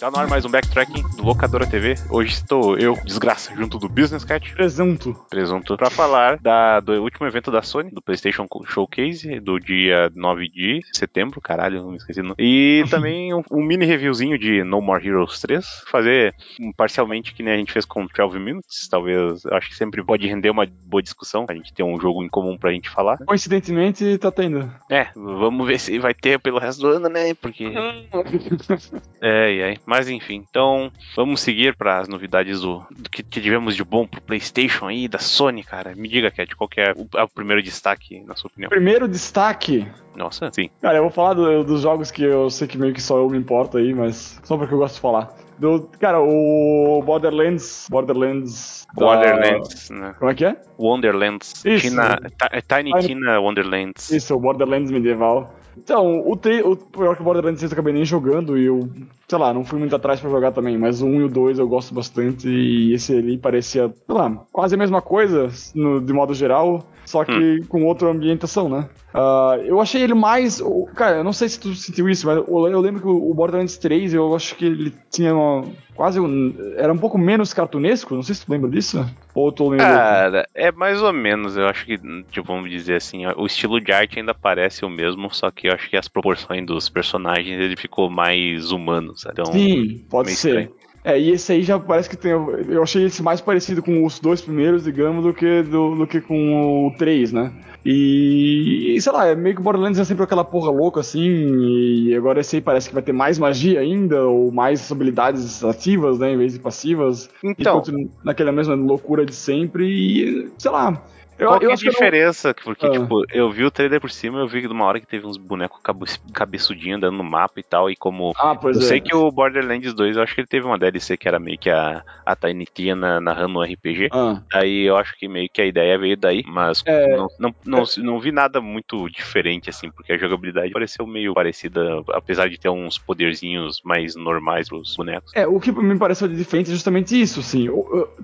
Tá no ar mais um backtracking do Locadora TV. Hoje estou eu, desgraça, junto do Business Cat. Presunto. Presunto. Pra falar da, do último evento da Sony, do PlayStation Showcase, do dia 9 de setembro. Caralho, não me esqueci. Não. E também um, um, mini reviewzinho de No More Heroes 3. Fazer um, parcialmente que nem a gente fez com 12 Minutes. Talvez, acho que sempre pode render uma boa discussão. A gente tem um jogo em comum pra gente falar. Coincidentemente, tá tendo. É, vamos ver se vai ter pelo resto do ano, né? Porque. é, e aí. Mas enfim, então vamos seguir para as novidades do, do que, que, tivemos de bom pro PlayStation aí, da Sony, cara. Me diga, Cat, qual que é o, é o primeiro destaque, na sua opinião? Primeiro destaque. Nossa, sim. Cara, eu vou falar do, dos jogos que eu sei que meio que só eu me importo aí, mas só porque eu gosto de falar. Do, cara, o Borderlands. Borderlands. Borderlands, da... né? Como é que é? Wonderlands. Isso. Tina, Tiny, Tina Wonderlands. Isso, o Borderlands medieval. Então, o, te, o pior que o Borderlands 3 eu acabei nem jogando e eu, sei lá, não fui muito atrás para jogar também, mas o 1 e o 2 eu gosto bastante e esse ali parecia, sei lá, quase a mesma coisa no, de modo geral, só que hum. com outra ambientação, né? Uh, eu achei ele mais. Cara, eu não sei se tu sentiu isso, mas eu lembro que o Borderlands 3 eu acho que ele tinha uma, quase um. Era um pouco menos cartunesco, não sei se tu lembra disso. Ou tu lembra? Cara, é mais ou menos. Eu acho que, tipo, vamos dizer assim, o estilo de arte ainda parece o mesmo, só que eu acho que as proporções dos personagens ele ficou mais humano, sabe? Então, Sim, pode ser. Estranho. É, e esse aí já parece que tem. Eu achei esse mais parecido com os dois primeiros, digamos, do que, do, do que com o 3, né? E, e, sei lá, é meio que Borderlands é sempre aquela porra louca assim, e agora esse aí parece que vai ter mais magia ainda, ou mais habilidades ativas, né, em vez de passivas. Então. Naquela mesma loucura de sempre, e sei lá. Eu, Qual eu que é a diferença? Não... Porque, ah. tipo, eu vi o trailer por cima eu vi que de uma hora que teve uns bonecos cabeçudinhos andando no mapa e tal, e como... Ah, pois eu é. sei que o Borderlands 2, eu acho que ele teve uma DLC que era meio que a, a Tiny Tina narrando um RPG. Ah. Aí eu acho que meio que a ideia veio daí, mas é... não, não, não, não, vi nada muito diferente, assim, porque a jogabilidade pareceu meio parecida, apesar de ter uns poderzinhos mais normais pros bonecos. É, o que me pareceu diferente é justamente isso, assim.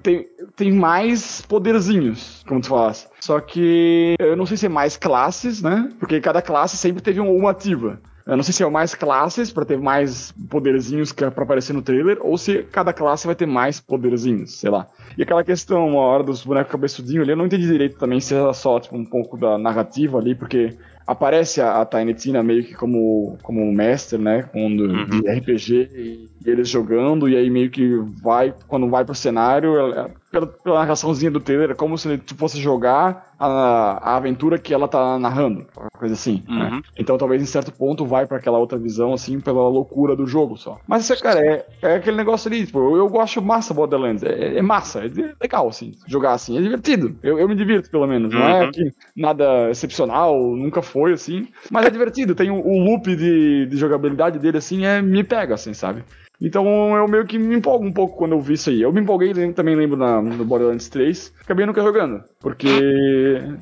Tem, tem mais poderzinhos, como tu Só que eu não sei se é mais classes, né? Porque cada classe sempre teve uma ativa. Eu não sei se é mais classes para ter mais poderzinhos para aparecer no trailer, ou se cada classe vai ter mais poderzinhos, sei lá. E aquela questão, uma hora dos bonecos cabeçudinhos ali, eu não entendi direito também se era só tipo, um pouco da narrativa ali, porque aparece a, a Tiny Tina meio que como, como um mestre, né? Com, uhum. de RPG e, eles jogando, e aí meio que vai, quando vai pro cenário, ela, pela, pela narraçãozinha do trailer, é como se tu fosse jogar a, a aventura que ela tá narrando, uma coisa assim. Né? Uhum. Né? Então talvez em certo ponto vai para aquela outra visão, assim, pela loucura do jogo só. Mas, cara, é, é aquele negócio ali, tipo, eu, eu gosto massa Borderlands, é, é, massa, é legal, assim, jogar assim, é divertido. Eu, eu me divirto, pelo menos. Uhum. Não é uhum. que nada excepcional, nunca foi, assim, mas é divertido. Tem o, o loop de, de jogabilidade dele, assim, é, me pega, assim, sabe? Então eu meio que me empolgo um pouco quando eu vi isso aí. Eu me empolguei também, lembro, na, no Borderlands 3. Acabei nunca jogando. Porque,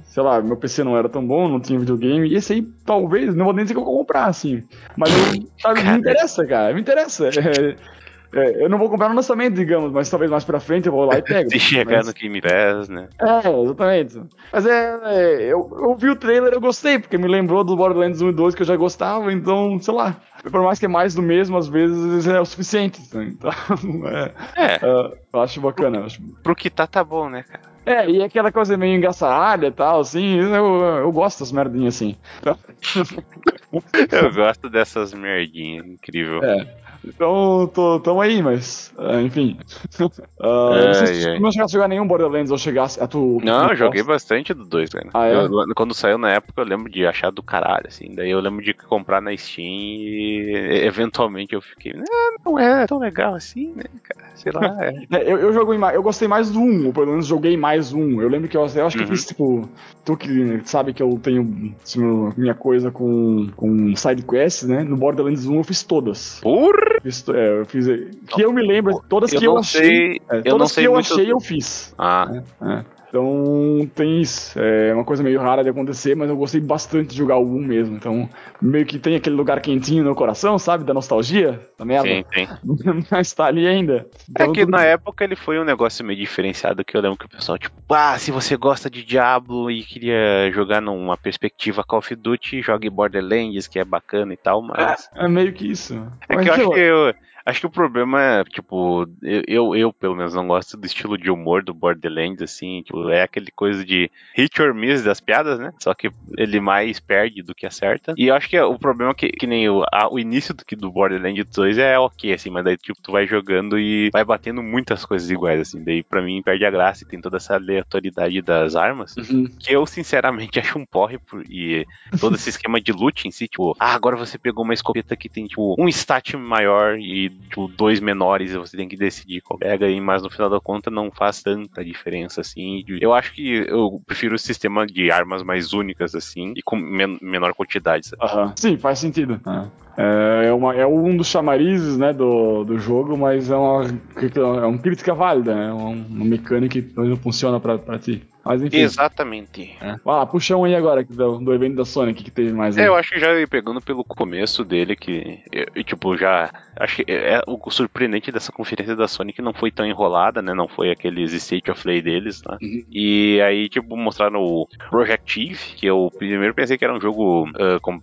sei lá, meu PC não era tão bom, não tinha videogame. E esse aí, talvez, não vou nem dizer que eu vou comprar, assim. Mas eu, sabe, me interessa, cara. Me interessa. É, é, eu não vou comprar no lançamento, digamos, mas talvez mais pra frente eu vou lá e pego. Se chegar mas... no Game Pass, né? É, exatamente. Mas é, é eu, eu vi o trailer eu gostei, porque me lembrou do Borderlands 1 e 2 que eu já gostava, então, sei lá. Por mais que é mais do mesmo, às vezes é o suficiente. Então, é, é. Uh, eu acho bacana. Pro, acho... pro que tá, tá bom, né, cara? É, e aquela coisa meio engraçada e tal, assim, eu, eu gosto das merdinhas assim. eu gosto dessas merdinhas, incrível. É. Então, tô, tamo aí, mas, uh, enfim. Uh, é, não sei se tu não chegasse a jogar nenhum Borderlands ou chegasse a tu. Não, eu joguei bastante do 2, cara. Ah, é? eu, quando saiu na época, eu lembro de achar do caralho, assim. Daí eu lembro de comprar na Steam e eventualmente eu fiquei, ah, não é tão legal assim, né, cara? Sei lá. É. é eu, eu, joguei, eu gostei mais do 1, ou pelo menos joguei mais um. Eu lembro que eu, eu acho que uhum. eu fiz, tipo, tu que sabe que eu tenho assim, minha coisa com, com side quests, né? No Borderlands 1 eu fiz todas. Porra! É, eu fiz. Que eu me lembro, todas eu que eu achei. Sei, é, todas eu que eu achei, eu fiz. Ah. É, é. Então tem isso. É uma coisa meio rara de acontecer, mas eu gostei bastante de jogar o 1 mesmo. Então, meio que tem aquele lugar quentinho no coração, sabe? Da nostalgia, da merda. Sim, sim. mas tá ali ainda. É Então, que tudo na época ele foi um negócio meio diferenciado que eu lembro que o pessoal, tipo, ah, se você gosta de Diablo e queria jogar numa perspectiva Call of Duty, jogue Borderlands, que é bacana e tal, mas. É meio que isso. É Mas que eu acho que eu, acho que o problema é, tipo, eu, eu, pelo menos não gosto do estilo de humor do Borderlands, assim, tipo, é aquele coisa de hit or miss das piadas, né? Só que ele mais perde do que acerta. E eu acho que o problema é que, que nem o, a- o início do, que do Borderlands 2 é ok, assim, mas daí, tipo, tu vai jogando e vai batendo muitas coisas iguais, assim, daí pra mim perde a graça e tem toda essa aleatoriedade das armas. Uhum. Que eu, sinceramente, acho um porre. por- E todo esse esquema de loot em si, tipo, ah, agora você pegou uma escopeta que tem, tipo, um stat maior e, tipo, dois menores, e você tem que decidir qual pega aí, mas no final da conta não faz tanta diferença, assim. Eu acho que eu prefiro o sistema de armas mais únicas, assim, e com men- menor quantidade, sabe? Aham. Sim, faz sentido. É, é, uma, é um dos chamarizes né, do, do jogo, mas é uma, é uma crítica válida, né? Uma, uma mecânica que não funciona pra ti. Mas enfim. Exatamente. É. Vai lá, puxa um aí agora do, do evento da Sony, o que, que teve mais aí? É, eu acho que já ia pegando pelo começo dele, que, eu, tipo, já. Acho que é, é o surpreendente dessa conferência da Sony que não foi tão enrolada, né? Não foi aqueles State of Play deles, né? Uhum. E aí, tipo, mostraram o Project Eve, que eu primeiro pensei que era um jogo.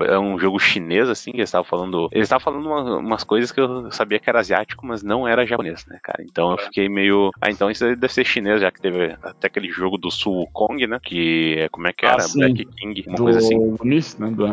é um jogo chinês, assim, que eles estavam falando. Eles estavam falando uma- umas coisas que eu sabia que era asiático, mas não era japonês, né, cara? Então eu fiquei meio. Ah, então isso deve ser chinês, já que teve até aquele jogo do Sul Kong, né? Que é como é que Ah, era? sim. Black King, uma do, coisa assim. do Myth, né? Do,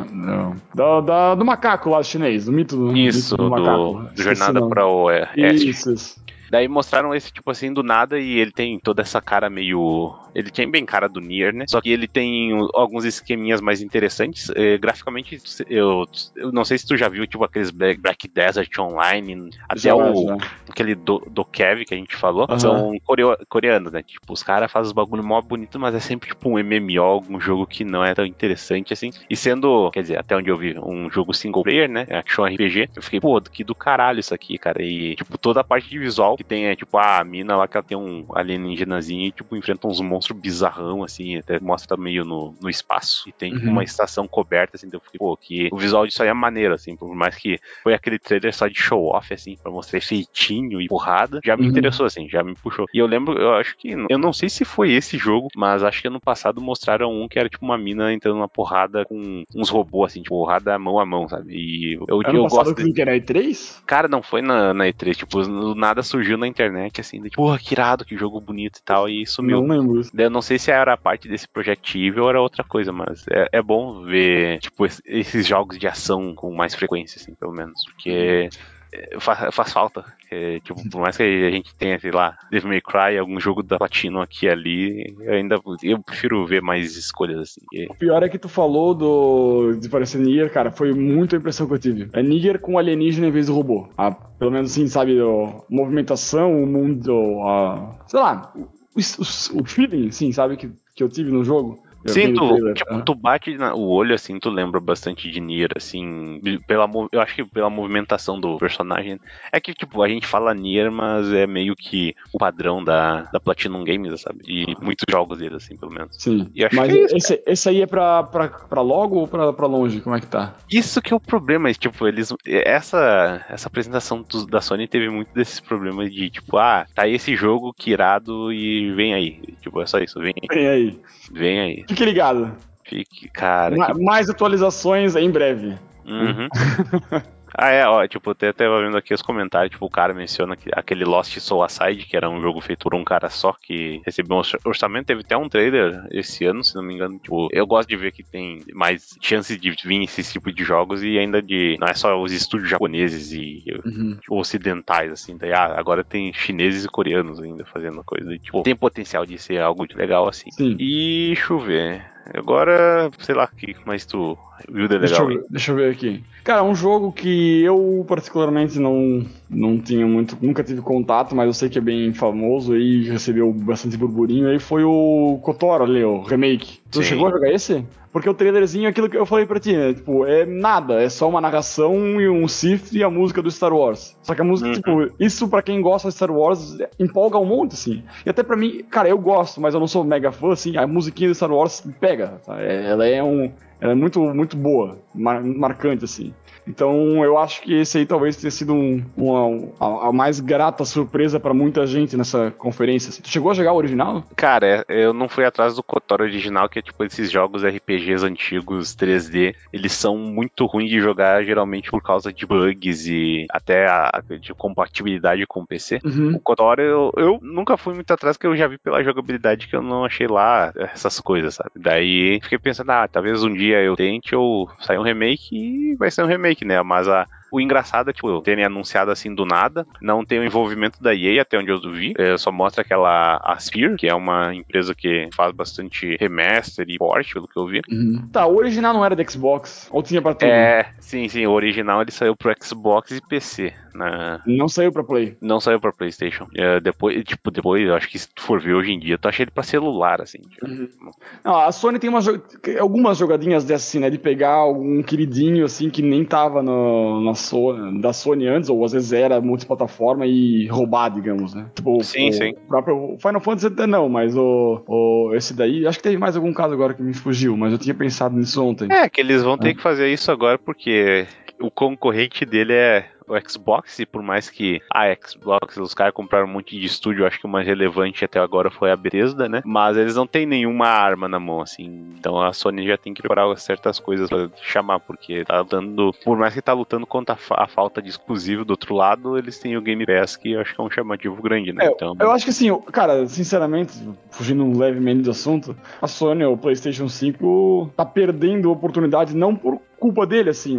do, da- do macaco lá chinês, do mito do, Isso, mito do do, do Jornada para o Oeste. Isso, isso. Daí mostraram esse tipo assim do nada e ele tem toda essa cara meio. Ele tem bem cara do Nier, né? Só que ele tem alguns esqueminhas mais interessantes. Eh, graficamente, eu, eu não sei se tu já viu, tipo, aqueles Black, Black Desert Online, até Já, o, já. aquele do, do Kev que a gente falou, Aham. são coreo- coreanos, né? Tipo, os caras fazem os bagulho mó bonito, mas é sempre tipo um MMO, algum jogo que não é tão interessante assim. E sendo, quer dizer, até onde eu vi, um jogo single player, né? Action RPG, eu fiquei, pô, que do caralho isso aqui, cara. E, tipo, toda a parte de visual que tem é, tipo, a mina lá que ela tem um alienígenazinho e, tipo, enfrenta uns monstros bizarrão, assim, até mostra meio no, no espaço. E tem, tipo, Uhum. uma estação coberta, assim, então eu fiquei, pô, que o visual disso aí é maneiro, assim, por mais que foi aquele trailer só de show off, assim, pra mostrar efeitinho e porrada, já me Uhum. interessou, assim, já me puxou. E eu lembro, eu acho que, eu não sei se foi esse jogo, mas acho que ano passado mostraram um que era tipo uma mina entrando na porrada com uns robôs, assim, tipo, porrada mão a mão, sabe? E eu, Ano eu gosto. De... que era E3? Cara, não foi na, na E3, tipo, nada surgiu na internet, assim, de, porra, que irado, que jogo bonito e tal, e sumiu. Não lembro. Eu não sei se era parte desse Project Evil ou era outra coisa, mas é, é bom ver, tipo, es- esses jogos de ação com mais frequência, assim, pelo menos. Porque é, fa- faz falta. É, tipo, por mais que a gente tenha, sei lá, Devil May Cry, algum jogo da Platinum aqui e ali, eu ainda eu prefiro ver mais escolhas, assim. O pior é que tu falou do parecer Nier, cara, foi muito a impressão que eu tive. É Nier com alienígena em vez de robô. Ah, pelo menos assim, sabe, a movimentação, o mundo, a, sei lá, o, o, o feeling, assim, sabe, que, que eu tive no jogo. Eu Sim, tu, trailer, tipo, tu bate na- o olho assim, tu lembra bastante de Nier, assim, pela, eu acho que pela movimentação do personagem. É que, tipo, a gente fala Nier, mas é meio que o padrão da, da Platinum Games, sabe? E muitos jogos deles, assim, pelo menos. Sim. E acho Mas que é isso, esse, esse aí é pra, pra, pra logo ou pra, pra longe? Como é que tá? Isso que é o problema, tipo, eles. Essa, essa apresentação do- da Sony teve muito desses problemas de, tipo, ah, tá aí esse jogo que irado e vem aí. Tipo, é só isso, vem, Vem aí. vem aí. Fique ligado. Fique, cara. Ma- que- Mais atualizações em breve. Uhum. Ah, é, ó, tipo, até tava vendo aqui os comentários, tipo, o cara menciona que aquele Lost Soul Aside, que era um jogo feito por um cara só, que recebeu um orça- orçamento, teve até um trailer esse ano, se não me engano, tipo, eu gosto de ver que tem mais chances de vir esse tipo de jogos e ainda de, não é só os estúdios japoneses e Uhum. tipo, ocidentais, assim, daí, ah, agora tem chineses e coreanos ainda fazendo coisa, e, tipo, tem potencial de ser algo de legal, assim. Sim. E, deixa eu ver, agora, sei lá, o que mais tu viu de Deixa legal eu, aí? deixa eu ver aqui. Cara, um jogo que eu particularmente não, não tinha muito, nunca tive contato, mas eu sei que é bem famoso e recebeu bastante burburinho aí, foi o Kotor ali, o remake. Tu Sim. chegou a jogar esse? Porque o trailerzinho é aquilo que eu falei pra ti, né? Tipo, é nada, é só uma narração e um Sith e a música do Star Wars. Só que a música, Uhum. tipo, isso pra quem gosta de Star Wars empolga um monte, assim. E até pra mim, cara, eu gosto, mas eu não sou mega fã, assim, a musiquinha do Star Wars pega, tá? É- Ela é um. Ela é muito, muito boa, mar- marcante, assim. Então eu acho que esse aí talvez tenha sido um, uma, a, a mais grata surpresa pra muita gente nessa conferência. assim. Tu chegou a jogar o original? Cara, eu não fui atrás do Kotor original, que é tipo esses jogos RPGs antigos 3D. Eles são muito ruins de jogar, geralmente por causa de bugs e até a, de compatibilidade com o PC. Uhum. O Kotor eu, eu nunca fui muito atrás, que eu já vi pela jogabilidade que eu não achei lá essas coisas, sabe? Daí fiquei pensando, ah, talvez um dia eu tente ou sair um remake e vai ser um remake, né? Mas a. O engraçado é, tipo, terem anunciado assim do nada, não tem o envolvimento da EA, até onde eu vi, é, só mostra aquela Aspire, que é uma empresa que faz bastante remaster e port, pelo que eu vi. Uhum. Tá, o original não era da Xbox? Ou tinha pra tudo? É, sim, sim, o original ele saiu pro Xbox e PC, né? Não saiu pra Play. Não saiu pra PlayStation. É, depois, tipo, depois, eu acho que se tu for ver hoje em dia, tu acha ele pra celular, assim. tipo. Não, a Sony tem uma jo- algumas jogadinhas dessas, assim, né? De pegar algum queridinho, assim, que nem tava no, na Sony, da Sony antes, ou às vezes era multiplataforma e roubar, digamos, né? Tipo, Sim, o, sim. o próprio Final Fantasy até não, mas o, o, esse daí, acho que teve mais algum caso agora que me fugiu, mas eu tinha pensado nisso ontem. É, que eles vão ter que fazer isso agora porque o concorrente dele é o Xbox, e por mais que a Xbox, os caras compraram um monte de estúdio, acho que o mais relevante até agora foi a Bethesda, né? Mas eles não têm nenhuma arma na mão, assim. Então a Sony já tem que preparar certas coisas pra chamar, porque tá dando. Por mais que tá lutando contra a, fa- a falta de exclusivo do outro lado, eles têm o Game Pass, que eu acho que é um chamativo grande, né? É, então. Eu acho que assim, cara, sinceramente, fugindo levemente do assunto, a Sony, o PlayStation 5, tá perdendo oportunidade não por culpa dele, assim,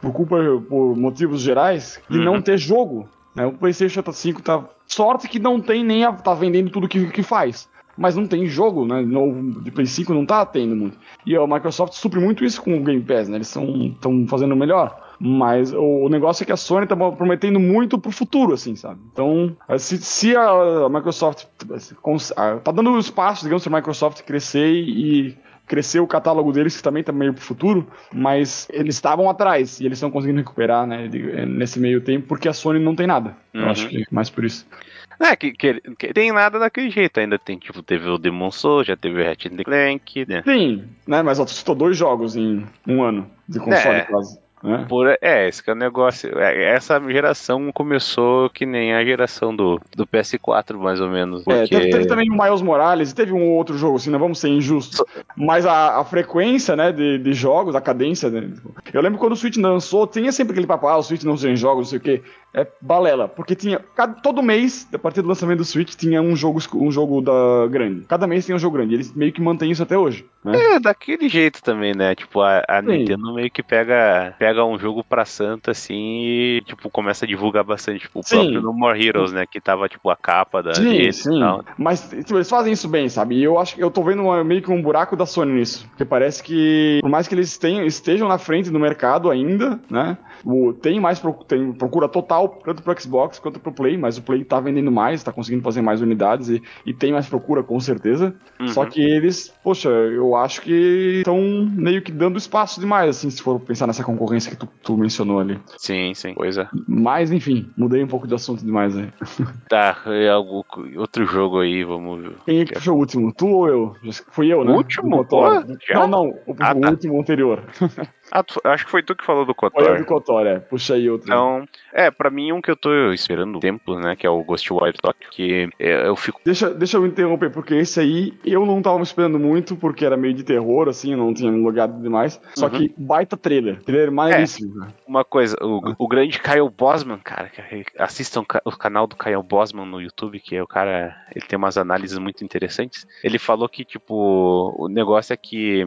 por culpa, por motivos gerais, de Uhum. não ter jogo. né? O PlayStation 5 tá. Sorte que não tem nem. A, tá vendendo tudo que, que faz. Mas não tem jogo, né? Novo de Play 5 não tá tendo muito. E a Microsoft supre muito isso com o Game Pass, né? Eles estão fazendo melhor. Mas o, negócio é que a Sony tá prometendo muito pro futuro, assim, sabe? Então, se, se a, Microsoft tá dando espaço, digamos, pra Microsoft crescer e crescer o catálogo deles, que também tá meio pro futuro, mas eles estavam atrás e eles estão conseguindo recuperar, né, nesse meio tempo, porque a Sony não tem nada. Eu Uhum. acho que é mais por isso. É, que, que, que tem nada daquele jeito. Ainda tem, tipo, teve o Demon Souls, já teve o Ratchet Clank, né? Sim, né, mas ó, tu citou dois jogos em um ano de console É. quase. Né? Por, é, esse que é o negócio. É, Essa geração começou que nem a geração do, do PS4, mais ou menos. É, Porque... teve, teve também o Miles Morales, e teve um outro jogo, assim, não vamos ser injustos. Mas a, a frequência, né, de, de jogos, a cadência, né? Eu lembro quando o Switch lançou, tinha sempre aquele papo, ah, o Switch não tem jogos, não sei o quê. É balela, porque tinha. Cada, todo mês, a partir do lançamento do Switch, tinha um jogo, um jogo da grande. Cada mês tem um jogo grande. Eles meio que mantêm isso até hoje. Né? É, daquele jeito também, né? Tipo, a, a. Nintendo meio que pega, pega um jogo pra santa, assim, e, tipo, começa a divulgar bastante. Tipo, o Sim. próprio No More Heroes, né? Que tava, tipo, a capa da Sim, sim. tal. Mas tipo, eles fazem isso bem, sabe? E eu acho que eu tô vendo uma- meio que um buraco da Sony nisso. Porque parece que, por mais que eles tenham, estejam na frente do mercado ainda, né? O, tem mais pro- tem procura total, tanto pro Xbox quanto pro Play, mas o Play tá vendendo mais, tá conseguindo fazer mais unidades e, e tem mais procura, com certeza. Uhum. Só que eles, poxa, eu acho que estão meio que dando espaço demais, assim, se for pensar nessa concorrência que tu, tu mencionou ali. Sim, sim. Pois é. Mas, enfim, mudei um pouco de assunto demais aí. Tá, é algo, outro jogo aí, vamos ver. Quem é que puxou o último? Tu ou eu? Fui eu, né? O último? Pô? Não, não. O, Ah, o tá. último anterior. Ah, tu- acho que foi tu que falou do Foi Kotor. do Kotor, é. Puxa aí outro. Então, é, pra mim um que eu tô esperando tempo, né, que é o Ghostwire Tokyo, que é, eu fico Deixa, deixa eu interromper, porque esse aí eu não tava esperando muito, porque era meio de terror, assim, eu não tinha logado demais. Só Uhum. que baita trailer. Trailer maneiríssimo, cara. uma coisa, o, Ah. o grande Kyle Bosman, cara, que- assistam o canal do Kyle Bosman no YouTube, que é o cara, ele tem umas análises muito interessantes. Ele falou que, tipo, o negócio é que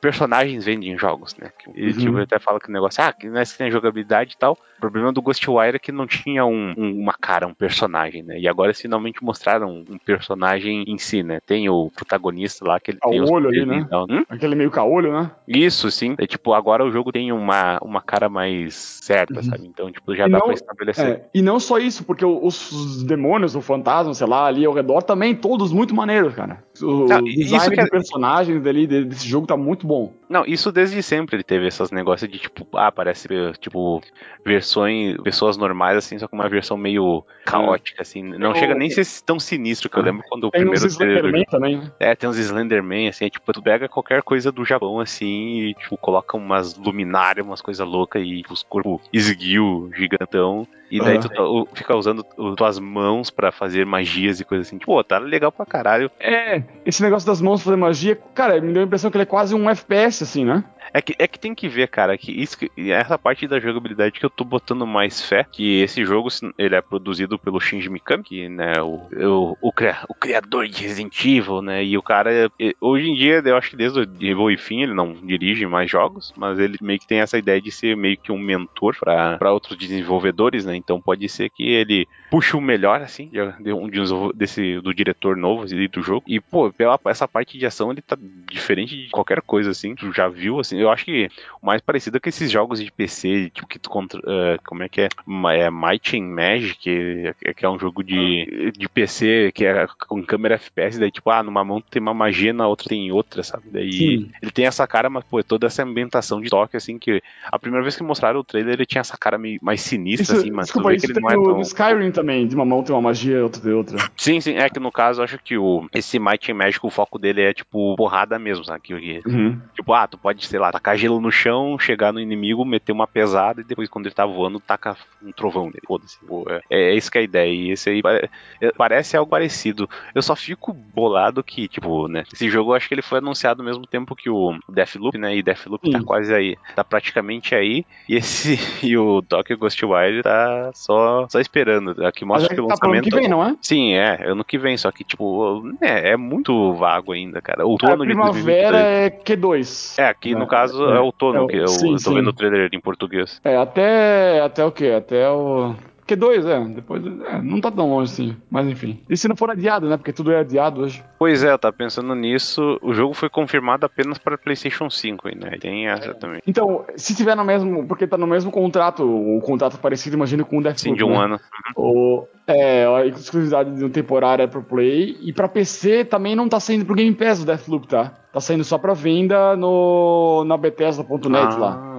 personagens vendem jogos, né? E uhum. tipo, até fala que o negócio, ah, que não é que tem jogabilidade e tal. O problema do Ghostwire é que não tinha um, um, uma cara, um personagem, né? E agora eles finalmente mostraram um personagem em si, né? Tem o protagonista lá que ele tem olho ali, né? Hum? Aquele meio caolho, né? Isso, sim. É tipo, agora o jogo tem uma, uma cara mais certa, uhum. sabe? Então, tipo, já e dá não, pra estabelecer. É, e não só isso, porque os demônios, o fantasma, sei lá, ali ao redor também, todos muito maneiros, cara. O não, design que... de personagens dali desse jogo tá muito bom. Não, isso desde sempre ele teve esses negócios de tipo, ah, parece tipo versões, pessoas normais assim, só com uma versão meio caótica assim. Não chega nem a ser tão sinistro que eu lembro quando o primeiro uns Slenderman também, né? É, tem uns Slenderman assim, é, tipo, tu pega qualquer coisa do Japão assim e tipo coloca umas luminárias, umas coisas loucas e os corpos esguio gigantão. E daí uhum. tu fica usando tuas mãos para fazer magias e coisas assim. Tipo, pô, tá legal pra caralho. É, esse negócio das mãos fazer magia, cara, me deu a impressão que ele é quase um FPS, assim, né? É que, é que tem que ver, cara, que isso essa parte da jogabilidade que eu tô botando mais fé, que esse jogo ele é produzido pelo Shinji Mikami, que, né, o, o, o, criador de Resident Evil, né, e o cara, hoje em dia, eu acho que desde o Evil e Fim ele não dirige mais jogos, mas ele meio que tem essa ideia de ser meio que um mentor para outros desenvolvedores, né, então pode ser que ele puxe o melhor, assim, de, um, de desse, do diretor novo assim, do jogo, e, pô, pela essa parte de ação ele tá diferente de qualquer coisa, assim, tu já viu, assim, eu acho que o mais parecido é com esses jogos de PC, tipo, que tu contra, uh, como é que é? É Might and Magic, que, que é um jogo de, de PC que é com câmera FPS, daí tipo, ah, numa mão tem uma magia, na outra tem outra, sabe? Daí Sim. ele tem essa cara, mas pô, toda essa ambientação de toque, assim, que a primeira vez que mostraram o trailer ele tinha essa cara meio mais sinistra, isso, assim, mas desculpa, tu vê que ele não é tão... no Skyrim também, de uma mão tem uma magia, outra tem outra. Sim, sim, é que no caso eu acho que o, esse Might and Magic, o foco dele é tipo porrada mesmo, sabe? Uhum. Tipo, ah, tu pode, sei lá, tacar gelo no chão, chegar no inimigo, meter uma pesada e depois, quando ele tá voando, taca um trovão nele. Foda-se. É, é isso que é a ideia. E esse aí é, parece algo parecido. Eu só fico bolado que, tipo, né? Esse jogo eu acho que ele foi anunciado ao mesmo tempo que o Deathloop, né? E Deathloop tá quase aí. Tá praticamente aí. E esse e o Tokyo Ghostwire tá só, só esperando. Aqui mostra que o tá lançamento. Ano que vem, não é? Sim, é. Ano que vem. Só que, tipo, é, é muito vago ainda, cara. Outono a primavera é Q2. É, aqui no caso é, é outono, é, que eu, sim, tô sim. vendo o trailer em português. É, até, até o quê? Até o Q2, é. Depois. É, não tá tão longe assim. Mas enfim. E se não for adiado, né? Porque tudo é adiado hoje. Pois é, eu tava pensando nisso. O jogo foi confirmado apenas para PlayStation 5, né? Tem essa é. também. Então, se tiver no mesmo. Porque tá no mesmo contrato. O contrato parecido, imagino, com o Deathloop. Sim, de um né? ano. O, é, a exclusividade de um temporária pro Play. E pra PC também não tá saindo pro Game Pass o Deathloop, tá? Tá saindo só pra venda no, na Bethesda.net ah. lá.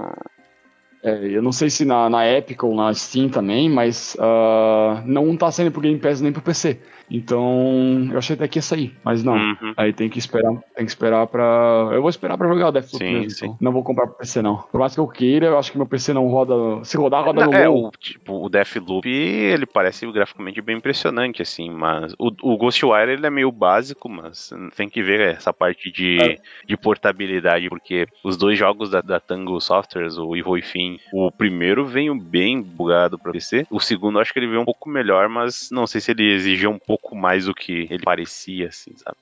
É, eu não sei se na, na Epic ou na Steam também, mas uh, não tá saindo pro Game Pass nem pro PC. Então, eu achei até que ia sair, mas não. Uhum. Aí tem que esperar, tem que esperar pra. Eu vou esperar pra jogar o Deathloop sim, mesmo. Sim. Então. Não vou comprar pro PC, não. Por mais que eu queira, eu acho que meu PC não roda. Se rodar, roda no É, o, tipo, o Deathloop, ele parece graficamente bem impressionante, assim, mas o, o Ghostwire, ele é meio básico, mas tem que ver essa parte de, é. de portabilidade, porque os dois jogos da, da Tango Softwares, o Evil e Fim, o primeiro veio bem bugado pra PC, o segundo acho que ele veio um pouco melhor, mas não sei se ele exigia um pouco pouco mais do que ele parecia, assim, sabe?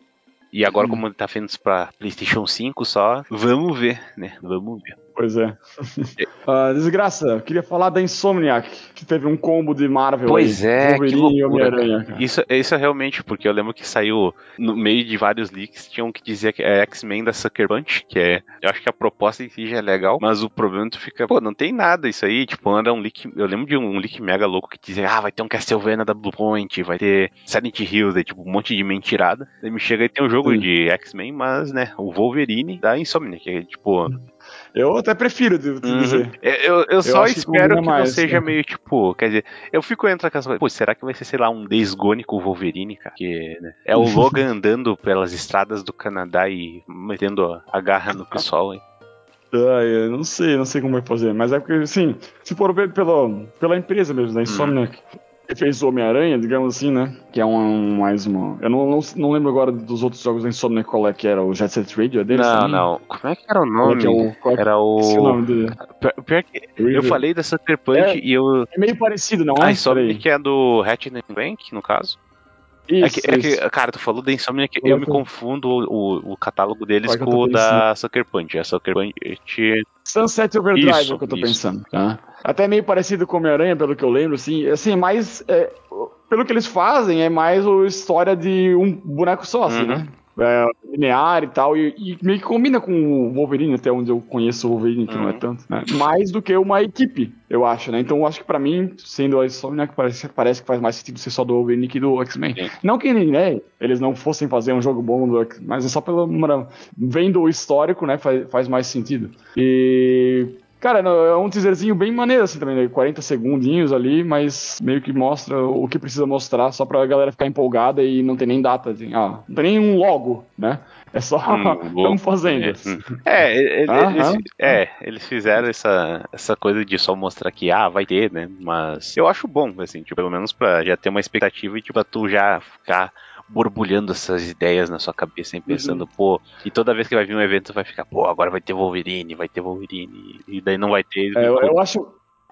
E agora, como ele tá feito pra PlayStation 5 só, vamos ver, né? Vamos ver. Pois é. uh, desgraça, queria falar da Insomniac, que teve um combo de Marvel. Pois aí, é, Wolverine e Homem-Aranha. Isso, isso é realmente, porque eu lembro que saiu no meio de vários leaks, tinham que dizer que é X-Men da Sucker Punch, que é. Eu acho que a proposta em si já é legal, mas o problema é tu fica, pô, não tem nada isso aí. Tipo, anda um leak. Eu lembro de um leak mega louco que dizia, ah, vai ter um Castlevania da Bluepoint, vai ter Silent Hills, aí, tipo, um monte de mentirada. Aí me chega e tem um jogo Sim. de X-Men, mas, né, o Wolverine da Insomniac, que é tipo. Eu até prefiro uhum. dizer. Eu, eu, eu só espero que, que não seja né? meio tipo. Quer dizer, eu fico entre aquelas. Pô, será que vai ser, sei lá, um Days Gone com o Wolverine, cara? Que, né, é o Logan andando pelas estradas do Canadá e metendo a garra no pessoal, hein? Ah, eu não sei, não sei como vai fazer, mas é porque, assim, se for ver pela, pela empresa mesmo, da Insomniac, hum fez o Homem-Aranha, digamos assim, né? Que é um, mais uma. Eu não, não, não, lembro agora dos outros jogos da Insomnia qual é que era o Jet Set Radio é deles? Não, também? não. Como é que era o nome? É, é o, qual, era o. o nome dele. Pior que eu falei da Sucker Punch é, e eu. É meio parecido, não é? A Insomnia que é do Ratchet Bank, no caso. É Isso, que, é que, cara, tu falou da Insomniac, Olha eu me que- confundo o, o catálogo deles é que com o da Sucker Punch. A Sucker Punch Sunset Overdrive Isso, é o que eu tô isso. pensando. Tá? Até meio parecido com Homem-Aranha, pelo que eu lembro, assim, assim, é mais. é, pelo que eles fazem, é mais a história de um boneco só, assim, Uhum. né? É, linear e tal, e, e meio que combina com o Wolverine, até onde eu conheço o Wolverine, que não é Uhum. tanto, né? Mais do que uma equipe, eu acho, né? Então eu acho que pra mim, sendo a Insomniac, parece, parece que faz mais sentido ser só do Wolverine que do X-Men. Não que né, eles não fossem fazer um jogo bom do X, mas é só pelo. Vendo o histórico, né? Faz, faz mais sentido. E. Cara, não, é um teaserzinho bem maneiro, assim, também, né? 40 segundinhos ali, mas meio que mostra o que precisa mostrar, só pra galera ficar empolgada e não ter nem data, assim, ah, não tem nem um logo, né? É só, Hum, estamos fazendo. É, hum. É, ele- Aham. eles, é, eles fizeram essa, essa coisa de só mostrar que, ah, vai ter, né? Mas eu acho bom, assim, tipo, pelo menos pra já ter uma expectativa e, tipo, pra tu já ficar borbulhando essas ideias na sua cabeça, hein, pensando, pô, e toda vez que vai vir um evento vai ficar, pô, agora vai ter Wolverine, vai ter Wolverine, e daí não vai ter. É, eu, eu acho.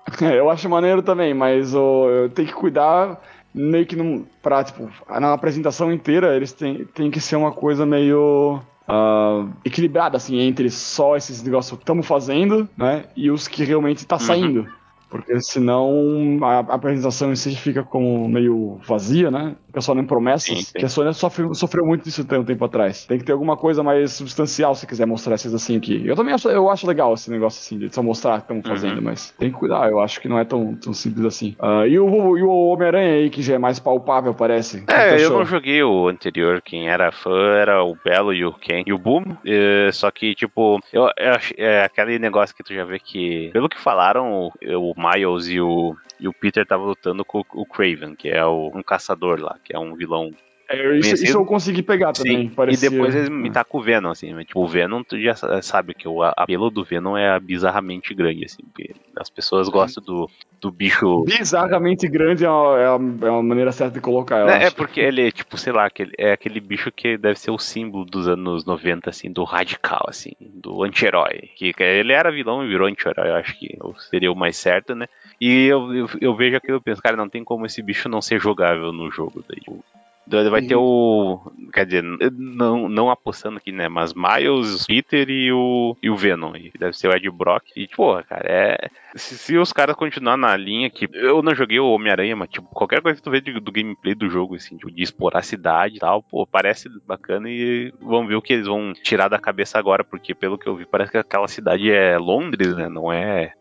Eu acho maneiro também, mas ô, eu tenho que cuidar meio que num, pra, tipo, na apresentação inteira eles têm, têm que ser uma coisa meio ah, equilibrada, assim, entre só esses negócios que estamos fazendo, né, e os que realmente tá Uhum. saindo. Porque senão a, a apresentação em si fica como meio vazia, né? Fica só em promessas. Sim, sim. Que a Sony sofreu, sofreu muito disso tem um tempo atrás. Tem que ter alguma coisa mais substancial se quiser mostrar essas assim aqui. Eu também acho, eu acho legal esse negócio assim, de só mostrar que estamos fazendo, Uhum. mas tem que cuidar. Eu acho que não é tão, tão simples assim. Ah, e o, e o Homem-Aranha aí, que já é mais palpável, parece. O É, eu não joguei o anterior, quem era fã era o Belo e o Ken e o Boom, é, só que, tipo, eu, eu é aquele negócio que tu já vê que, pelo que falaram, o, o Miles e o, e o Peter estavam lutando com o Craven, que é o, um caçador lá, que é um vilão É, isso, isso eu consegui pegar também. Sim, parecia- e depois eles me tacam o Venom, assim, né? Tipo, o Venom, tu já sa- sabe que o apelo do Venom é bizarramente grande, assim, porque as pessoas gostam do, do bicho... Bizarramente grande é uma, é uma- é uma maneira certa de colocar. Né, é porque ele, tipo, sei lá, aquele, é aquele bicho que deve ser o símbolo dos anos 90, assim, do radical, assim, do anti-herói. Que que ele era vilão e virou anti-herói, eu acho que seria o mais certo, né? E eu, eu, eu vejo aquilo e penso, cara, não tem como esse bicho não ser jogável no jogo. Daí, tipo, daí vai ter o. Quer dizer, não, não apostando aqui, né? Mas Miles, Peter e o, e o Venom. E deve ser o Ed Brock. E, tipo, porra, cara, é. Se, se os caras continuar na linha que. Eu não joguei o Homem-Aranha, mas, tipo, qualquer coisa que tu vê de- do gameplay do jogo, assim, tipo, de explorar a cidade e tal, pô, parece bacana e vamos ver o que eles vão tirar da cabeça agora, porque pelo que eu vi, parece que aquela cidade é Londres, né? Não é.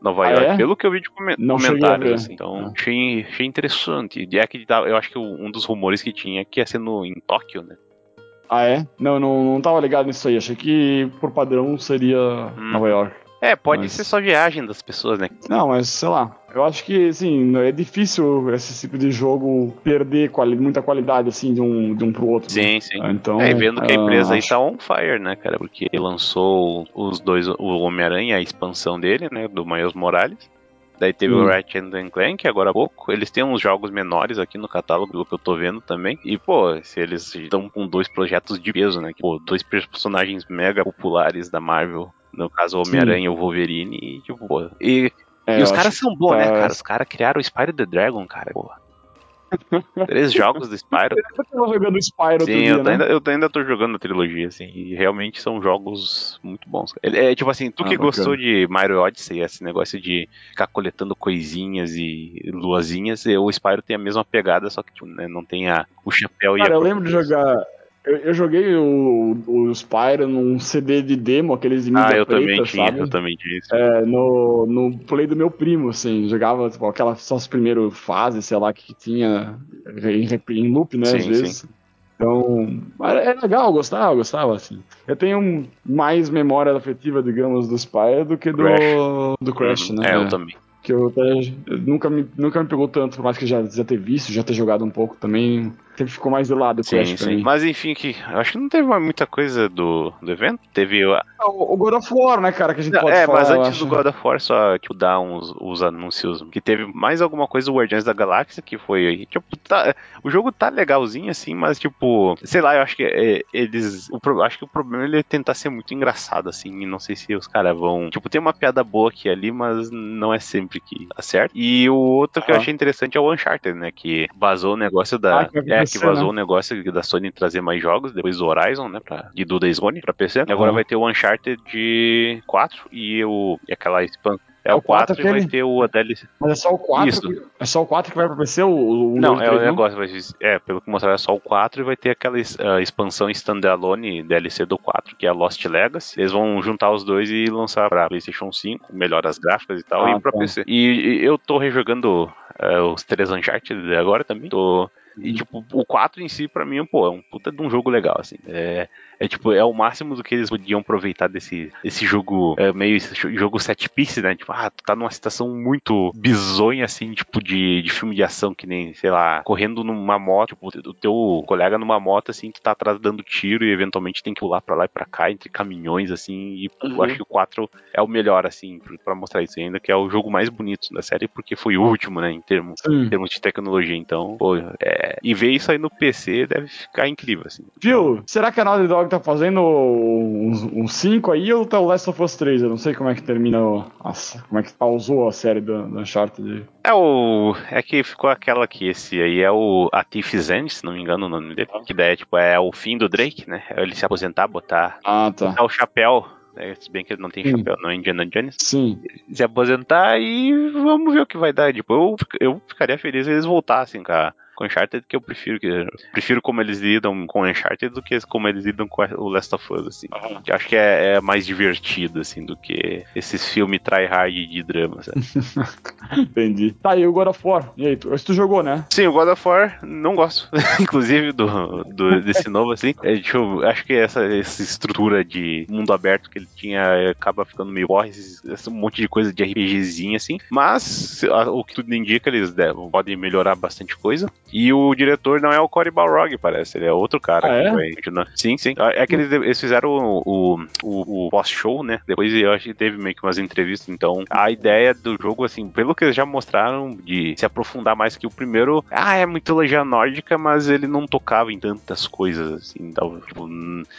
Nova Ah, York, é? pelo que eu vi de come- Não comentários, assim. Então, Ah. achei, achei interessante. E é que tava- eu acho que um dos rumores que tinha é que ia ser no, em Tóquio, né? Ah, é? Não, não, não tava ligado nisso aí. Achei que por padrão seria Hum. Nova York. É, pode Mas- ser só viagem das pessoas, né? Não, mas sei lá. Eu acho que, assim, é difícil esse tipo de jogo perder quali muita qualidade, assim, de um, de um pro outro. né? Sim, sim. Então, É, vendo que a ah, empresa aí acho- tá on fire, né, cara? Porque lançou os dois, o Homem-Aranha, a expansão dele, né, do Miles Morales. Daí teve Hum. o Ratchet and Clank, agora há pouco. Eles têm uns jogos menores aqui no catálogo, pelo que eu tô vendo também. E, pô, se eles estão com dois projetos de peso, né? Pô, dois personagens mega populares da Marvel. No caso, o Homem-Aranha e o Wolverine. E, tipo, pô. E, é, e os caras são bons, tá- né, cara? Os caras criaram o Spyro the Dragon, cara. Porra. Três jogos do Spyro. Eu tava jogando Spyro Sim, dia, eu, né? ainda, eu tô- ainda tô jogando a trilogia, assim, e realmente são jogos muito bons. Ele, é tipo assim, tu Ah, que bacana. gostou de Mario Odyssey, esse negócio de ficar coletando coisinhas e luazinhas, e o Spyro tem a mesma pegada, só que tipo, né, não tem a, o chapéu e Cara, a eu lembro de jogar. Eu, eu joguei o, o Spyro num CD de demo, aqueles de mídia Ah, eu preta, também tinha, sabe? eu também tinha isso. É, no, no play do meu primo, assim, jogava tipo, aquelas só as primeiras fases, sei lá, que tinha em, em loop, né, Sim, às vezes. Então, mas é legal, eu gostava, eu gostava, assim. Eu tenho mais memória afetiva, digamos, do Spyro do que do Crash. do Crash, Uhum. né? É, eu também. Que eu, até, nunca, me, nunca me pegou tanto, por mais que já, já ter visto, já ter jogado um pouco também. Sempre ficou mais de lado o Crash Sim, sim. Mas enfim, que, acho que não teve muita coisa do, do evento. Teve a, O, o God of War, né, cara, que a gente Não, pode é, falar. mas eu antes do God of War, só tipo, dar uns os anúncios. Que teve mais alguma coisa do Guardiões da Galáxia, que foi. Tipo, tá- o jogo tá legalzinho, assim, mas, tipo, sei lá, eu acho que é, eles. O, acho que o problema é ele tentar ser muito engraçado, assim. E não sei se os caras vão. Tipo, tem uma piada boa aqui ali, mas não é sempre que acerta. E o outro que eu achei interessante é o Uncharted, né? Que vazou o negócio da. Ah, que é, que ser, vazou né? o negócio da Sony trazer mais jogos, depois do Horizon, né, pra, de do Days Gone pra PC. E agora Uhum. vai ter o Uncharted de 4 e, o, e aquela expansão. É, É o o 4 4 e vai ter o DLC. Mas é só o 4 Isso. que, é só o 4 que vai pra PC, o, o 1, Não, 2, é o 3, não? negócio, vai, é, pelo que mostraram é só o 4 e vai ter aquela a expansão standalone DLC do 4, que é a Lost Legacy. Eles vão juntar os dois e lançar pra PlayStation 5, melhora as gráficas e tal, Ah, e pra tá. PC. E, e eu tô rejogando é, os três Uncharted agora também. Tô. E, tipo, o 4 em si, pra mim, pô, é um puta de um jogo legal, assim. É, é tipo, é o máximo do que eles podiam aproveitar desse, desse jogo, é, meio jogo set piece, né? Tipo, ah, tu tá numa situação muito bizonha, assim, tipo, de, de filme de ação, que nem, sei lá, correndo numa moto, tipo, o teu colega numa moto, assim, tu tá atrás dando tiro e eventualmente tem que pular pra lá e pra cá, entre caminhões, assim, e eu Uhum. acho que o 4 é o melhor, assim, pra- mostrar isso ainda, que é o jogo mais bonito da série, porque foi o último, né, em termos em termos de tecnologia. Então, pô, é, e ver isso aí no PC deve ficar incrível, assim. Viu? Será que a Naughty Dog tá fazendo uns, uns 5 aí ou tá o Last of Us 3? Eu não sei como é que termina. Nossa, como é que pausou a série do, do Uncharted. É o. É que ficou aquela que esse aí é o A Thief's End, se não me engano o nome dele. Que daí é, tipo, é o fim do Drake, né? É ele se aposentar, botar, Ah, tá. botar o chapéu. né? Se bem que ele não tem chapéu, não é Indiana Jones. Sim. Se aposentar e vamos ver o que vai dar. Tipo, eu, eu ficaria feliz se eles voltassem com a. Com Uncharted, que eu prefiro que eu prefiro como eles lidam com Uncharted do que como eles lidam com o Last of Us, assim. Aham. Que eu acho que é, é mais divertido, assim, do que esses filmes try-hard de drama, sabe? Entendi. Tá aí o God of War. E aí, tu, tu jogou, né? Sim, o God of War não gosto, inclusive, do, do- desse novo, assim. É, eu- acho que essa, essa estrutura de mundo aberto que ele tinha é, acaba ficando meio esse, esse monte de coisa de RPGzinho, assim. Mas, o que tudo indica, eles devem- podem melhorar bastante coisa. E o diretor não é o Cory Balrog, parece, ele é outro cara. Ah, que é? vai. Sim, sim. É que eles, eles fizeram o, o, o- pós-show, né? Depois eu acho que teve meio que umas entrevistas. Então, a ideia do jogo, assim, pelo que eles já mostraram, de se aprofundar mais que o primeiro, ah, é mitologia nórdica, mas ele não tocava em tantas coisas, assim, então, tipo,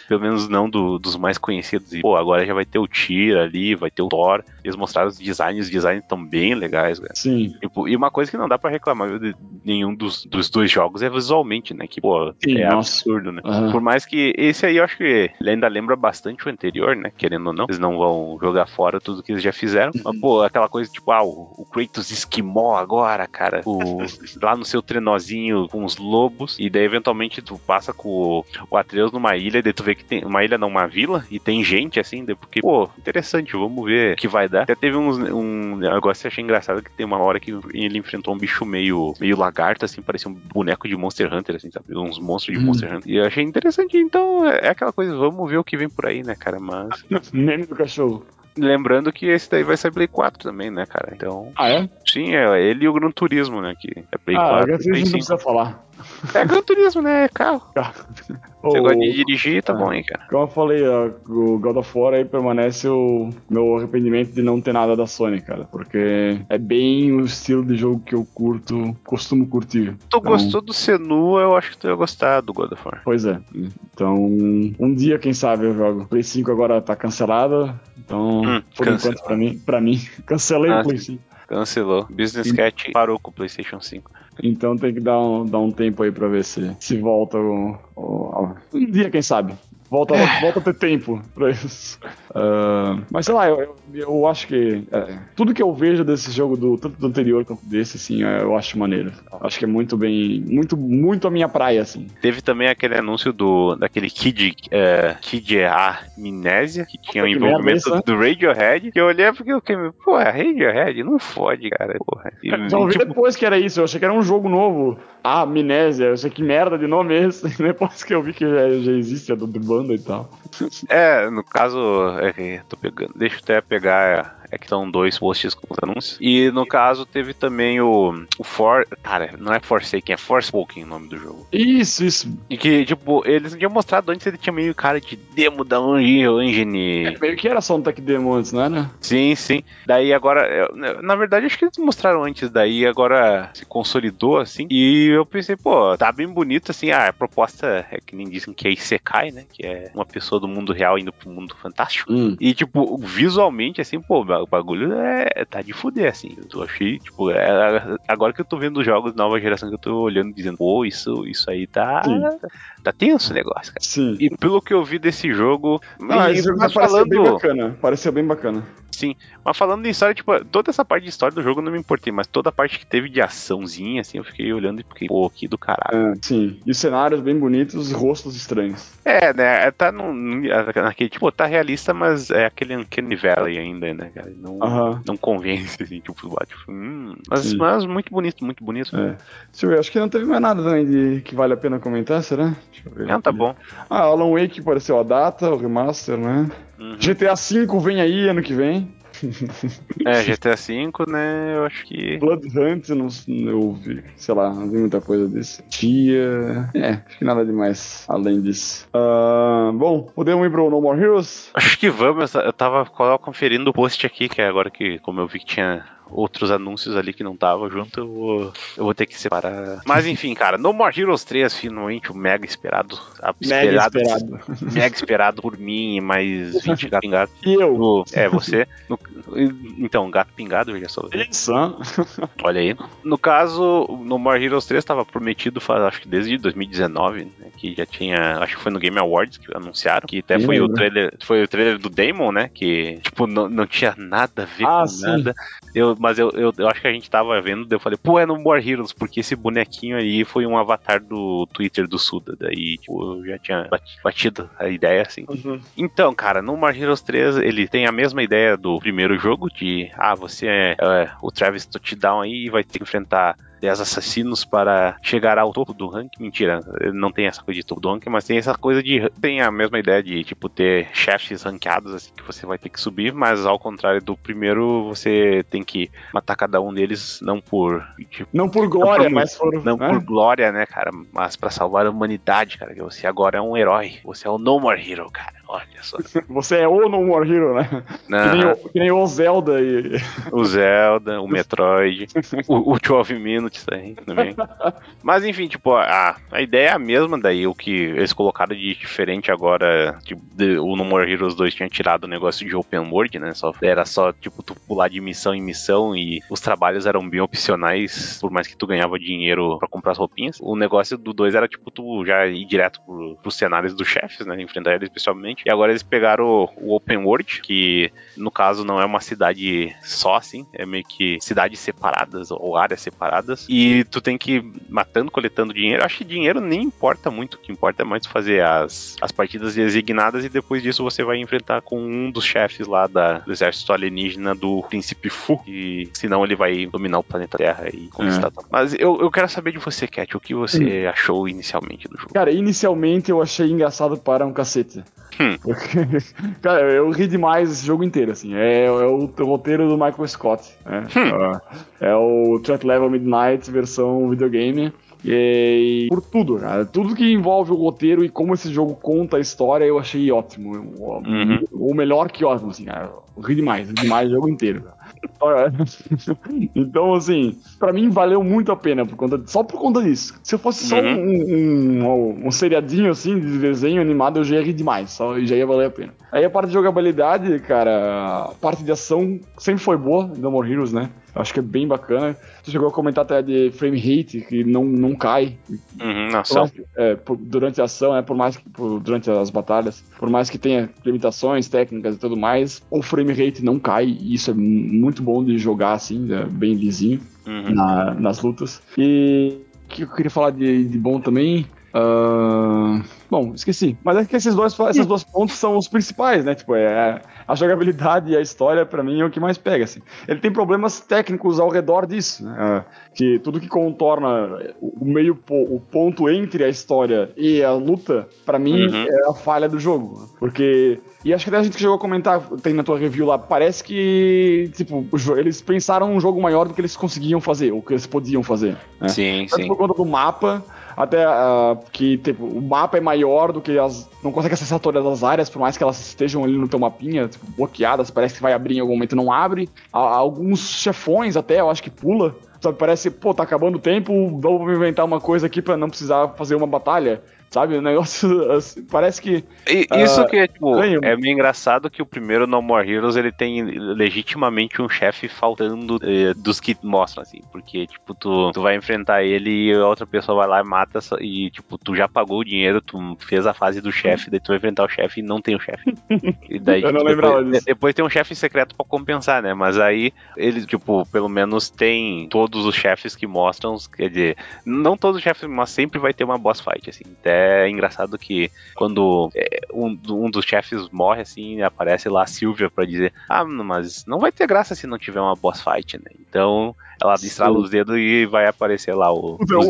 pelo menos não do- dos mais conhecidos. E, pô, agora já vai ter o Tyr ali, vai ter o Thor. Eles mostraram os designs, os designs estão bem legais, cara. Sim. Tipo, e uma coisa que não dá pra reclamar de nenhum dos, dos dois jogos é visualmente, né? Que, pô, Sim, é nossa. absurdo, né? Aham. Por mais que esse aí eu acho que ele ainda lembra bastante o anterior, né? Querendo ou não. Eles não vão jogar fora tudo que eles já fizeram. Mas, pô, aquela coisa tipo, ah, o, o Kratos esquimó agora, cara. O, lá no seu trenozinho com os lobos. E daí, eventualmente, tu passa com o, o Atreus numa ilha. E daí tu vê que tem uma ilha, não uma vila. E tem gente assim. Daí, porque, pô, interessante, vamos ver o que vai dar. Até teve uns, um negócio que eu achei engraçado que tem uma hora que ele enfrentou um bicho meio, meio lagarto, assim, parecia um boneco de Monster Hunter, assim, sabe? Uns monstros de Hum. Monster Hunter. E eu achei interessante. Então, é é aquela coisa, vamos ver o que vem por aí, né, cara? Mas. Meme do cachorro. Lembrando que esse daí vai ser Play 4 também, né, cara? Então. Ah, é? Sim, é ele e o Gran Turismo, né? Que é Play ah, 4 agora e você Play não 5. precisa falar. É Gran Turismo, né? É carro. Você gosta de dirigir, tá Ah. bom aí, cara. Como eu falei, o God of War aí permanece o meu arrependimento de não ter nada da Sony, cara. Porque é bem o estilo de jogo que eu curto, costumo curtir. Tu Então, gostou do Senua, eu acho que tu ia gostar do God of War. Pois é. Então, um dia, quem sabe, eu jogo. Play 5 agora tá cancelada. Então, Hum, por cancela. enquanto, pra mim, pra mim cancelei Ah, o Play 5. Cancelou. Business Sim. Cat parou com o PlayStation 5. Então tem que dar um, dar um tempo aí pra ver se, se volta o, Um dia, quem sabe. Volta, volta a ter tempo pra isso. Ah, mas sei lá, eu, eu, eu acho que é, tudo que eu vejo desse jogo, do, tanto do anterior quanto desse, assim, é, eu acho maneiro. Acho que é muito bem. Muito, muito a minha praia, assim. Teve também aquele anúncio do daquele Kid, é, Kid Amnésia, que tinha o que envolvimento isso, do Radiohead, que eu olhei porque eu fiquei, pô, é Radiohead? Não fode, cara. Porra. E, Só vi tipo, depois que era isso, eu achei que era um jogo novo. Ah, Amnésia, eu sei que merda de nome é esse. Depois que eu vi que já, já existe a do, do banda e tal. É, no caso, é, tô pegando. Deixa eu até pegar. É que estão dois posts com os anúncios. E no caso teve também o. O For. Cara, não é Forsaken, é Forspoken o nome do jogo. Isso, isso. E que, tipo, eles tinham mostrado antes, ele tinha meio cara de demo da Unreal Engine. Meio que era só um tech demo antes, não era? Sim, sim. Daí agora, na verdade, acho que eles mostraram antes, daí agora se consolidou assim. E eu pensei, pô, tá bem bonito assim. Ah, a proposta é que nem dizem que é Isekai, né? Que é uma pessoa do mundo real indo pro mundo fantástico. Hum. E, tipo, visualmente, assim, pô, o bagulho é, tá de fuder, assim. Eu achei, tipo, é, agora que eu tô vendo os jogos nova geração que eu tô olhando dizendo, pô, isso, isso aí tá. Sim. Tá tenso o negócio, cara. Sim. E pelo que eu vi desse jogo. Ah, esse jogo pareceu falando... bem bacana. Pareceu bem bacana. Sim, mas falando de história, tipo, toda essa parte de história do jogo eu não me importei, mas toda a parte que teve de açãozinha, assim, eu fiquei olhando e fiquei, pô, que do caralho. É, sim, e cenários bem bonitos rostos estranhos. É, né, é, tá no, naquele, tipo, tá realista, mas é aquele Uncanny Valley ainda, né, cara, não, não convence, assim, tipo, tipo hum, mas, mas muito bonito, muito bonito. É. Deixa eu ver, acho que não teve mais nada também de, que vale a pena comentar, será? Deixa eu ver. Não, tá bom. Ah, Alan Wake apareceu a data, o remaster, né? Uhum. GTA V vem aí ano que vem. É, GTA V, né? Eu acho que. Blood Hunt, não, eu vi, sei lá, não vi muita coisa desse. Tia. É, acho que nada demais além disso. Uh, bom, podemos ir pro No More Heroes? Acho que vamos. Eu tava conferindo o post aqui, que é agora que, como eu vi que tinha outros anúncios ali que não tava junto, eu vou, eu vou ter que separar. Mas enfim, cara, No More Heroes 3, finalmente, o mega esperado. Mega esperado. Mega esperado por mim e mais 20 gato pingado. E eu? No, é, você. No, então, gato pingado, veja só. Olha aí. No caso, No More Heroes 3 estava prometido, acho que desde 2019, né, que já tinha, acho que foi no Game Awards que anunciaram, que até foi o trailer, foi o trailer do Damon, né, que tipo não, não tinha nada a ver ah, com sim. nada. Eu, mas eu, eu, eu, acho que a gente tava vendo, eu falei, pô, é no More Heroes, porque esse bonequinho aí foi um avatar do Twitter do Suda. Daí, tipo, eu já tinha batido a ideia, assim. Uhum. Então, cara, no More Heroes 3, ele tem a mesma ideia do primeiro jogo, de, ah, você é, é o Travis Touchdown aí e vai ter que enfrentar 10 assassinos para chegar ao topo do ranking. Mentira, não tem essa coisa de topo do ranking, mas tem essa coisa de. Tem a mesma ideia de, tipo, ter chefes ranqueados, assim, que você vai ter que subir, mas ao contrário do primeiro, você tem que matar cada um deles, não por. Tipo, não por glória, não por, mas por. Não né? por glória, né, cara? Mas para salvar a humanidade, cara. Que você agora é um herói. Você é o No More Hero, cara. Olha só. Você é o No More Hero, né? Que nem, o, que, nem o, Zelda e. O Zelda, o Metroid, o, o 12 Minutes aí também. Mas enfim, tipo, a, a ideia é a mesma, daí o que eles colocaram de diferente agora, tipo, de, o No More Heroes 2 tinha tirado o negócio de open world, né? Só, era só, tipo, tu pular de missão em missão e os trabalhos eram bem opcionais, por mais que tu ganhava dinheiro para comprar as roupinhas. O negócio do 2 era, tipo, tu já ir direto pro, pros cenários dos chefes, né? Enfrentar eles pessoalmente e agora eles pegaram o, o, Open World, que no caso não é uma cidade só, assim, é meio que cidades separadas ou áreas separadas. E tu tem que ir matando, coletando dinheiro. Acho que dinheiro nem importa muito, o que importa é mais fazer as, as partidas designadas e depois disso você vai enfrentar com um dos chefes lá da, do exército alienígena do Príncipe Fu. E senão ele vai dominar o planeta Terra e conquistar. É. Mas eu, eu quero saber de você, Cat, o que você hum. achou inicialmente do jogo? Cara, inicialmente eu achei engraçado para um cacete. Hum. Cara, eu ri demais esse jogo inteiro, assim. É, é o, o, roteiro do Michael Scott. Né? Hum. É, é o Threat Level Midnight versão videogame. E, por tudo, cara. Tudo que envolve o roteiro e como esse jogo conta a história, eu achei ótimo. Uhum. O melhor que ótimo, assim, cara. Eu ri demais, ri demais o jogo inteiro. Cara. então, assim, para mim valeu muito a pena por conta, só por conta disso. Se eu fosse só uhum. um, um, um, seriadinho assim de desenho animado, eu já ia rir demais, só já ia valer a pena. Aí a parte de jogabilidade, cara, a parte de ação sempre foi boa, No More Heroes, né? Acho que é bem bacana. Você chegou a comentar até de frame rate, que não, não cai. Uhum, na ação. É, por, durante a ação, é, por mais que por, durante as batalhas, por mais que tenha limitações técnicas e tudo mais, o frame rate não cai. E isso é muito bom de jogar assim, é bem lisinho uhum. na, nas lutas. E o que eu queria falar de, de bom também? Uh, bom, esqueci. Mas é que esses dois, esses dois pontos são os principais, né? Tipo, é a jogabilidade e a história, para mim, é o que mais pega, assim. Ele tem problemas técnicos ao redor disso, né? Ah, que tudo que contorna o meio, o ponto entre a história e a luta, para mim, uhum. é a falha do jogo. Porque e acho que até a gente que chegou a comentar, tem na tua review lá, parece que, tipo, eles pensaram um jogo maior do que eles conseguiam fazer, ou que eles podiam fazer. Né? Sim, Tanto sim. por conta do mapa, até uh, que tipo, o mapa é maior do que as. Não consegue acessar todas as áreas, por mais que elas estejam ali no teu mapinha, tipo, bloqueadas, parece que vai abrir em algum momento não abre. Uh, alguns chefões até, eu acho que pula. Sabe, parece, pô, tá acabando o tempo, vamos inventar uma coisa aqui para não precisar fazer uma batalha. Sabe? O negócio assim, parece que. E, isso uh, que é, tipo, é meio engraçado que o primeiro No More Heroes ele tem legitimamente um chefe faltando eh, dos que mostram, assim. Porque, tipo, tu, tu vai enfrentar ele e a outra pessoa vai lá e mata e, tipo, tu já pagou o dinheiro, tu fez a fase do chefe, daí tu vai enfrentar o chefe e não tem o chefe. E daí, Eu não tipo, lembrava depois, disso. Depois tem um chefe secreto para compensar, né? Mas aí eles, tipo, pelo menos tem todos os chefes que mostram, quer dizer, não todos os chefes, mas sempre vai ter uma boss fight, assim. Até é engraçado que quando é, um, um dos chefes morre, assim, aparece lá a Silvia pra dizer, ah, mas não vai ter graça se não tiver uma boss fight, né? Então, ela estrala os dedos e vai aparecer lá o, o, pior,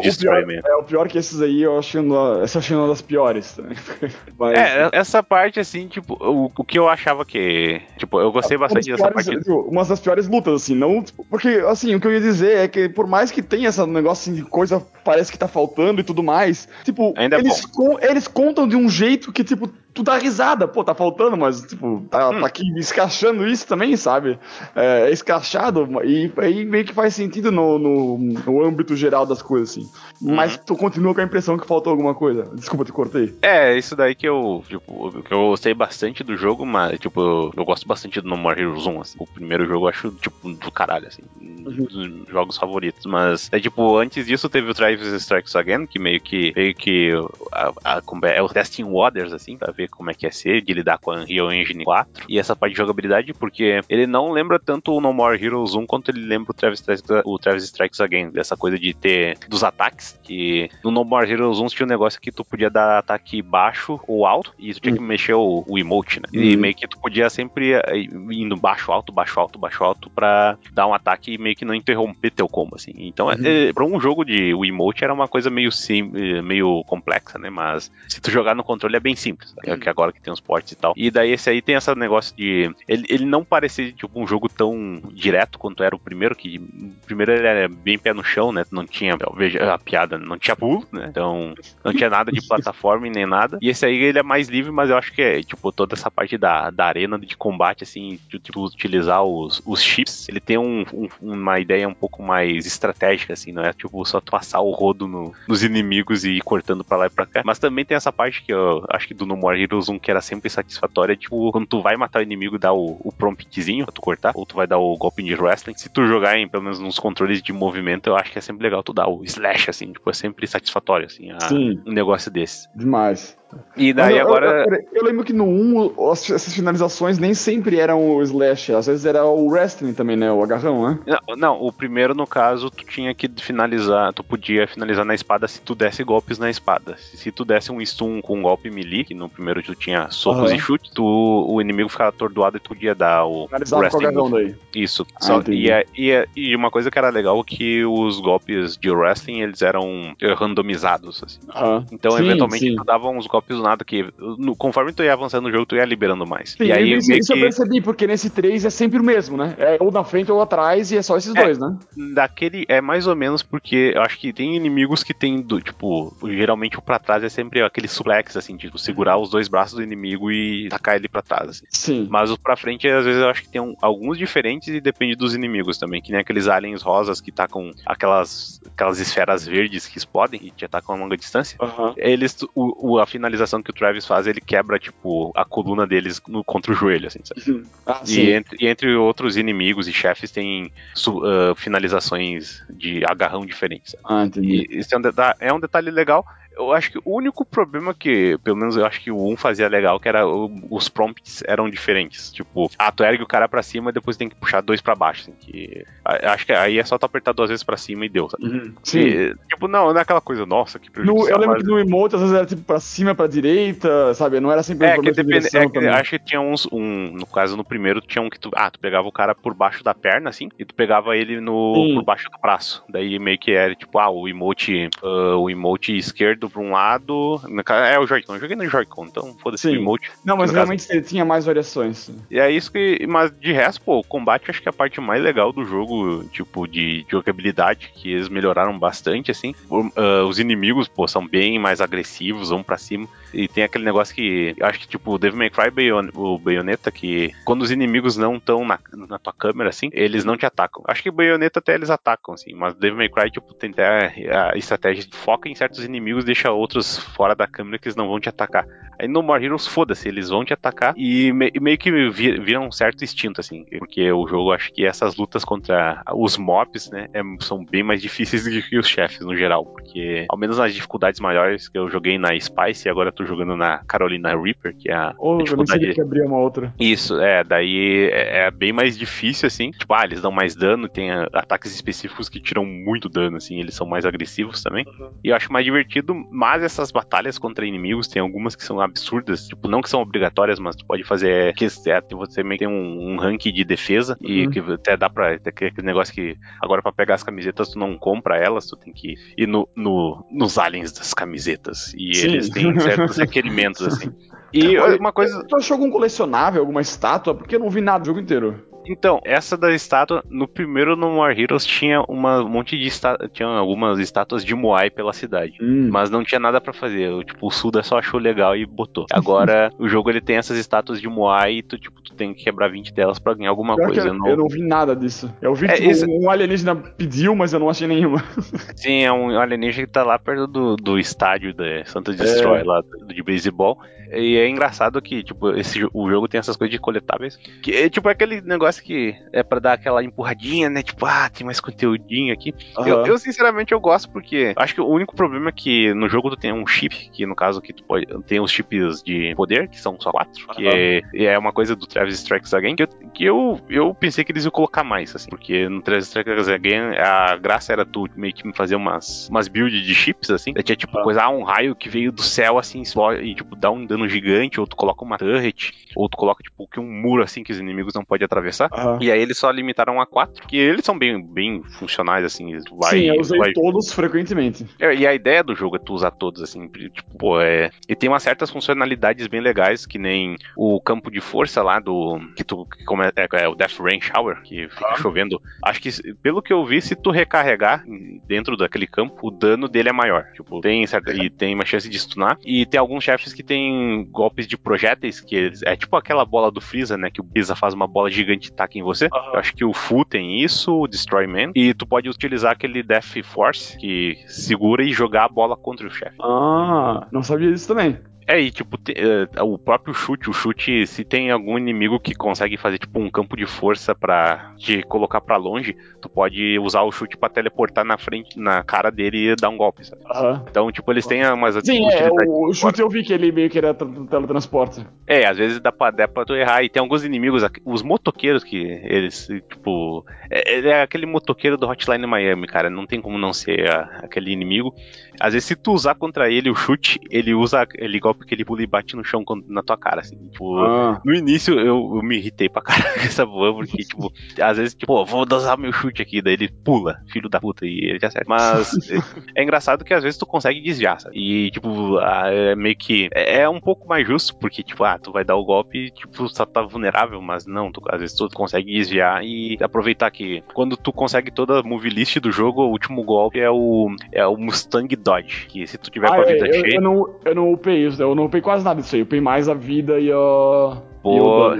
É, o pior que esses aí eu acho uma, essa achei uma das piores. Mas, é, essa parte, assim, tipo, o, o que eu achava que. Tipo, eu gostei bastante dessa piores, parte. Tipo, uma das piores lutas, assim, não. Tipo, porque, assim, o que eu ia dizer é que por mais que tenha esse negócio assim, de coisa parece que tá faltando e tudo mais, tipo, Ainda é eles, eles contam de um jeito que, tipo, tu dá risada, pô, tá faltando, mas, tipo, tá, hum. tá aqui escrachando isso também, sabe? É, é escrachado, e aí meio que faz sentido no, no, no âmbito geral das coisas, assim. Uhum. Mas tu continua com a impressão que faltou alguma coisa. Desculpa, te cortei. É, isso daí que eu, tipo, que eu gostei bastante do jogo, mas, tipo, eu, eu gosto bastante do No More Heroes 1, assim. O primeiro jogo eu acho, tipo, do caralho, assim. Uhum. Dos jogos favoritos. Mas, é, tipo, antes disso teve o Travis Strikes Again, que meio que, meio que a, a, é o Testing Waters, assim, pra ver como é que é ser, de lidar com a Unreal Engine 4. E essa parte de jogabilidade, porque ele não lembra tanto o No More Heroes 1 quanto ele lembra o Travis, Strikes, o Travis Strikes Again. Dessa coisa de ter dos ataques, que no No More Heroes 1 tinha um negócio que tu podia dar ataque baixo ou alto, e isso tinha que mexer o, o emote, né? E meio que tu podia sempre eh, indo baixo, alto, baixo, alto, baixo, alto, pra dar um ataque e meio que não interromper teu combo, assim. Então, uhum. é, pra um jogo de o emote era uma coisa meio, sim, eh, meio complexa, né? Mas se tu jogar no controle é bem simples. Né? que agora que tem os portes e tal. E daí esse aí tem esse negócio de. Ele, ele não parecia tipo, um jogo tão direto quanto era o primeiro, que o primeiro ele era bem pé no chão, né? Não tinha, veja a piada, não tinha pulo, né? Então não tinha nada de plataforma nem nada. E esse aí ele é mais livre, mas eu acho que é, tipo, toda essa parte da, da arena de combate, assim, de, de utilizar os, os chips, ele tem um, um, uma ideia um pouco mais estratégica, assim, não é tipo só tu passar o rodo no, nos inimigos e ir cortando pra lá e pra cá. Mas também tem essa parte que eu acho que do No More Heroes 1 que era sempre satisfatória, tipo, quando tu vai matar o inimigo, dá o, o promptzinho pra tu cortar, ou tu vai dar o golpe de wrestling. Se tu jogar em, pelo menos nos controles de movimento, eu acho que é sempre legal tu dar o slash, assim, tipo, é sempre satisfatório, assim, a, um negócio desse. Demais. E daí eu, agora. Eu, eu, eu, lembro que no 1, essas finalizações nem sempre eram o slash, às vezes era o wrestling também, né? O agarrão, né? Não, não, o primeiro, no caso, tu tinha que finalizar, tu podia finalizar na espada se tu desse golpes na espada. Se tu desse um stun com um golpe melee, que no primeiro tu tinha socos uhum. e chutes, tu, o inimigo ficava atordoado e tu podia dar o. Finalizar o com o agarrão daí. Isso. Ah, Só, e, e, e, uma coisa que era legal é que os golpes de wrestling eles eram randomizados. Assim. Uhum. Então, sim, eventualmente, sim. tu dava uns golpes do nada que no, conforme tu ia avançando no jogo, tu ia liberando mais. Sim, e aí, isso, isso que... eu percebi, porque nesse 3 é sempre o mesmo, né? É ou na frente ou atrás e é só esses é, dois, né? Daquele, é mais ou menos porque eu acho que tem inimigos que tem, do, tipo, geralmente o pra trás é sempre aquele suplex, assim, tipo, segurar os dois braços do inimigo e tacar ele pra trás, assim. Sim. Mas os pra frente, às vezes, eu acho que tem um, alguns diferentes e depende dos inimigos também, que nem aqueles aliens rosas que tacam aquelas, aquelas esferas verdes que explodem e te atacam a longa distância. Uhum. Eles, o, o, a finalização que o Travis faz, ele quebra, tipo, a coluna deles no, contra o joelho, assim, sabe? Ah, e, entre, e, entre, outros inimigos e chefes tem uh, finalizações de agarrão diferentes. Ah, entendi. E isso é um, é um detalhe legal eu acho que o único problema que, pelo menos eu acho que o 1 fazia legal, que era o, os prompts eram diferentes. Tipo, ah, tu ergue o cara pra cima e depois tem que puxar dois pra baixo. Assim, que, acho que aí é só tu apertar duas vezes pra cima e deu, sabe? Uhum. Sim. E, tipo, não, não é aquela coisa, nossa, que no, Eu lembro mas... que no emote às vezes era tipo pra cima, pra direita, sabe? Não era sempre é, que depende, é que Acho que tinha uns, um, no caso, no primeiro, tinha um que tu, ah, tu pegava o cara por baixo da perna, assim, e tu pegava ele no, por baixo do braço. Daí meio que era, tipo, ah, o emote, uh, o emote esquerdo pra um lado é o Joy-Con. Eu joguei no Joy-Con, então foda-se o emote. Não, mas realmente ele tinha mais variações. E é isso que. Mas de resto, pô, o combate acho que é a parte mais legal do jogo, tipo, de jogabilidade, que eles melhoraram bastante, assim. Uh, os inimigos, pô, são bem mais agressivos, vão para cima. E tem aquele negócio que. Acho que, tipo, o Devil May Cry Bayon o Bayonetta, que quando os inimigos não estão na, na tua câmera, assim, eles não te atacam. Acho que Bayonetta até eles atacam, assim, mas Devil May Cry, tipo, tem até a estratégia de foca em certos inimigos, deixa deixa outros fora da câmera que eles não vão te atacar. Aí no More Heroes, foda-se, eles vão te atacar e me, meio que viram um certo instinto, assim. Porque o jogo, acho que essas lutas contra os mobs, né, é, são bem mais difíceis do que os chefes no geral. Porque, ao menos nas dificuldades maiores que eu joguei na Spice e agora eu tô jogando na Carolina Reaper, que é a oh, dificuldade. Eu que abrir uma outra. Isso, é, daí é, é, bem mais difícil, assim. Tipo, ah, eles dão mais dano, tem ataques específicos que tiram muito dano, assim, eles são mais agressivos também. Uhum. E eu acho mais divertido, mas essas batalhas contra inimigos, tem algumas que são absurdas, tipo, não que são obrigatórias, mas tu pode fazer que é, você meio tem um, um rank de defesa uhum. e que até dá pra aquele negócio que agora para pegar as camisetas tu não compra elas, tu tem que ir no, no nos aliens das camisetas e Sim. eles têm certos requerimentos assim. E uma coisa. Tu achou algum colecionável, alguma estátua? Porque eu não vi nada o jogo inteiro. Então, essa da estátua, no primeiro No More Heroes tinha uma, um monte de tinha algumas estátuas de Moai pela cidade, hum. mas não tinha nada para fazer. Tipo, o Suda só achou legal e botou. Agora, o jogo ele tem essas estátuas de Moai e tu, tipo, tu tem que quebrar 20 delas pra ganhar alguma Pior coisa. Eu não... eu não vi nada disso. Eu vi que é, tipo, um alienígena pediu, mas eu não achei nenhuma. Sim, é um alienígena que tá lá perto do, do estádio da Santa Destroy, é. lá de beisebol. E é engraçado que, tipo, esse, o jogo tem essas coisas de coletáveis. Que é tipo aquele negócio que é para dar aquela empurradinha, né? Tipo, ah, tem mais conteúdinho aqui. Uhum. Eu, eu, sinceramente, eu gosto porque acho que o único problema é que no jogo tu tem um chip, que no caso que tu pode. Tem os chips de poder, que são só quatro, uhum. que é, é uma coisa do Travis Strikes Again, que, eu, que eu, eu pensei que eles iam colocar mais, assim, porque no Travis Strikes Again a graça era tu meio que fazer umas, umas builds de chips, assim. Tinha tipo uhum. coisa, ah, um raio que veio do céu, assim, e tipo, dá um dano gigante, ou tu coloca uma turret, ou tu coloca, tipo, que um muro, assim, que os inimigos não podem atravessar. Uhum. E aí eles só limitaram a quatro, que eles são bem, bem funcionais, assim. Vai, Sim, eu usei vai... todos frequentemente. É, e a ideia do jogo é tu usar todos, assim, tipo, pô, é... E tem umas certas funcionalidades bem legais, que nem o campo de força lá do... Que tu... Como é, é, é o Death Rain Shower, que fica ah. chovendo. Acho que, pelo que eu vi, se tu recarregar dentro daquele campo, o dano dele é maior. Tipo, tem certa... E tem uma chance de stunar. E tem alguns chefes que tem golpes de projéteis, que é tipo aquela bola do Freeza, né? Que o Freeza faz uma bola gigante e taca em você. Uhum. Eu acho que o Fu tem isso, o Destroy Man. E tu pode utilizar aquele Death Force que segura e jogar a bola contra o chefe. Ah, não sabia disso também. É, e tipo, te, uh, o próprio chute, o chute, se tem algum inimigo que consegue fazer tipo um campo de força para te colocar para longe, tu pode usar o chute para teleportar na frente, na cara dele e dar um golpe, sabe? Uhum. Então, tipo, eles têm umas Sim, é, o, o chute eu vi que ele meio que era teletransporte. É, às vezes dá pra, dá pra tu errar. E tem alguns inimigos, os motoqueiros que eles, tipo. É, é aquele motoqueiro do Hotline Miami, cara. Não tem como não ser a, aquele inimigo. Às vezes, se tu usar contra ele o chute, ele usa ele golpe que ele pula e bate no chão na tua cara, assim. Tipo, ah. no início eu, eu, me irritei pra caralho com essa boa, porque, tipo, às vezes, tipo, vou usar meu chute aqui, daí ele pula, filho da puta, e ele já acerta. Mas é, é, engraçado que às vezes tu consegue desviar, sabe? E, tipo, é meio que. É, é um pouco mais justo, porque, tipo, ah, tu vai dar o golpe e, tipo, só tá vulnerável, mas não, tu, às vezes tu consegue desviar e aproveitar que quando tu consegue toda a move list do jogo, o último golpe é o, é o Mustang Dodge, que se tu tiver ah, com a vida eu, cheia... Eu não, eu não upei isso, eu não upei quase nada disso aí, eu upei mais a vida e a... Pô...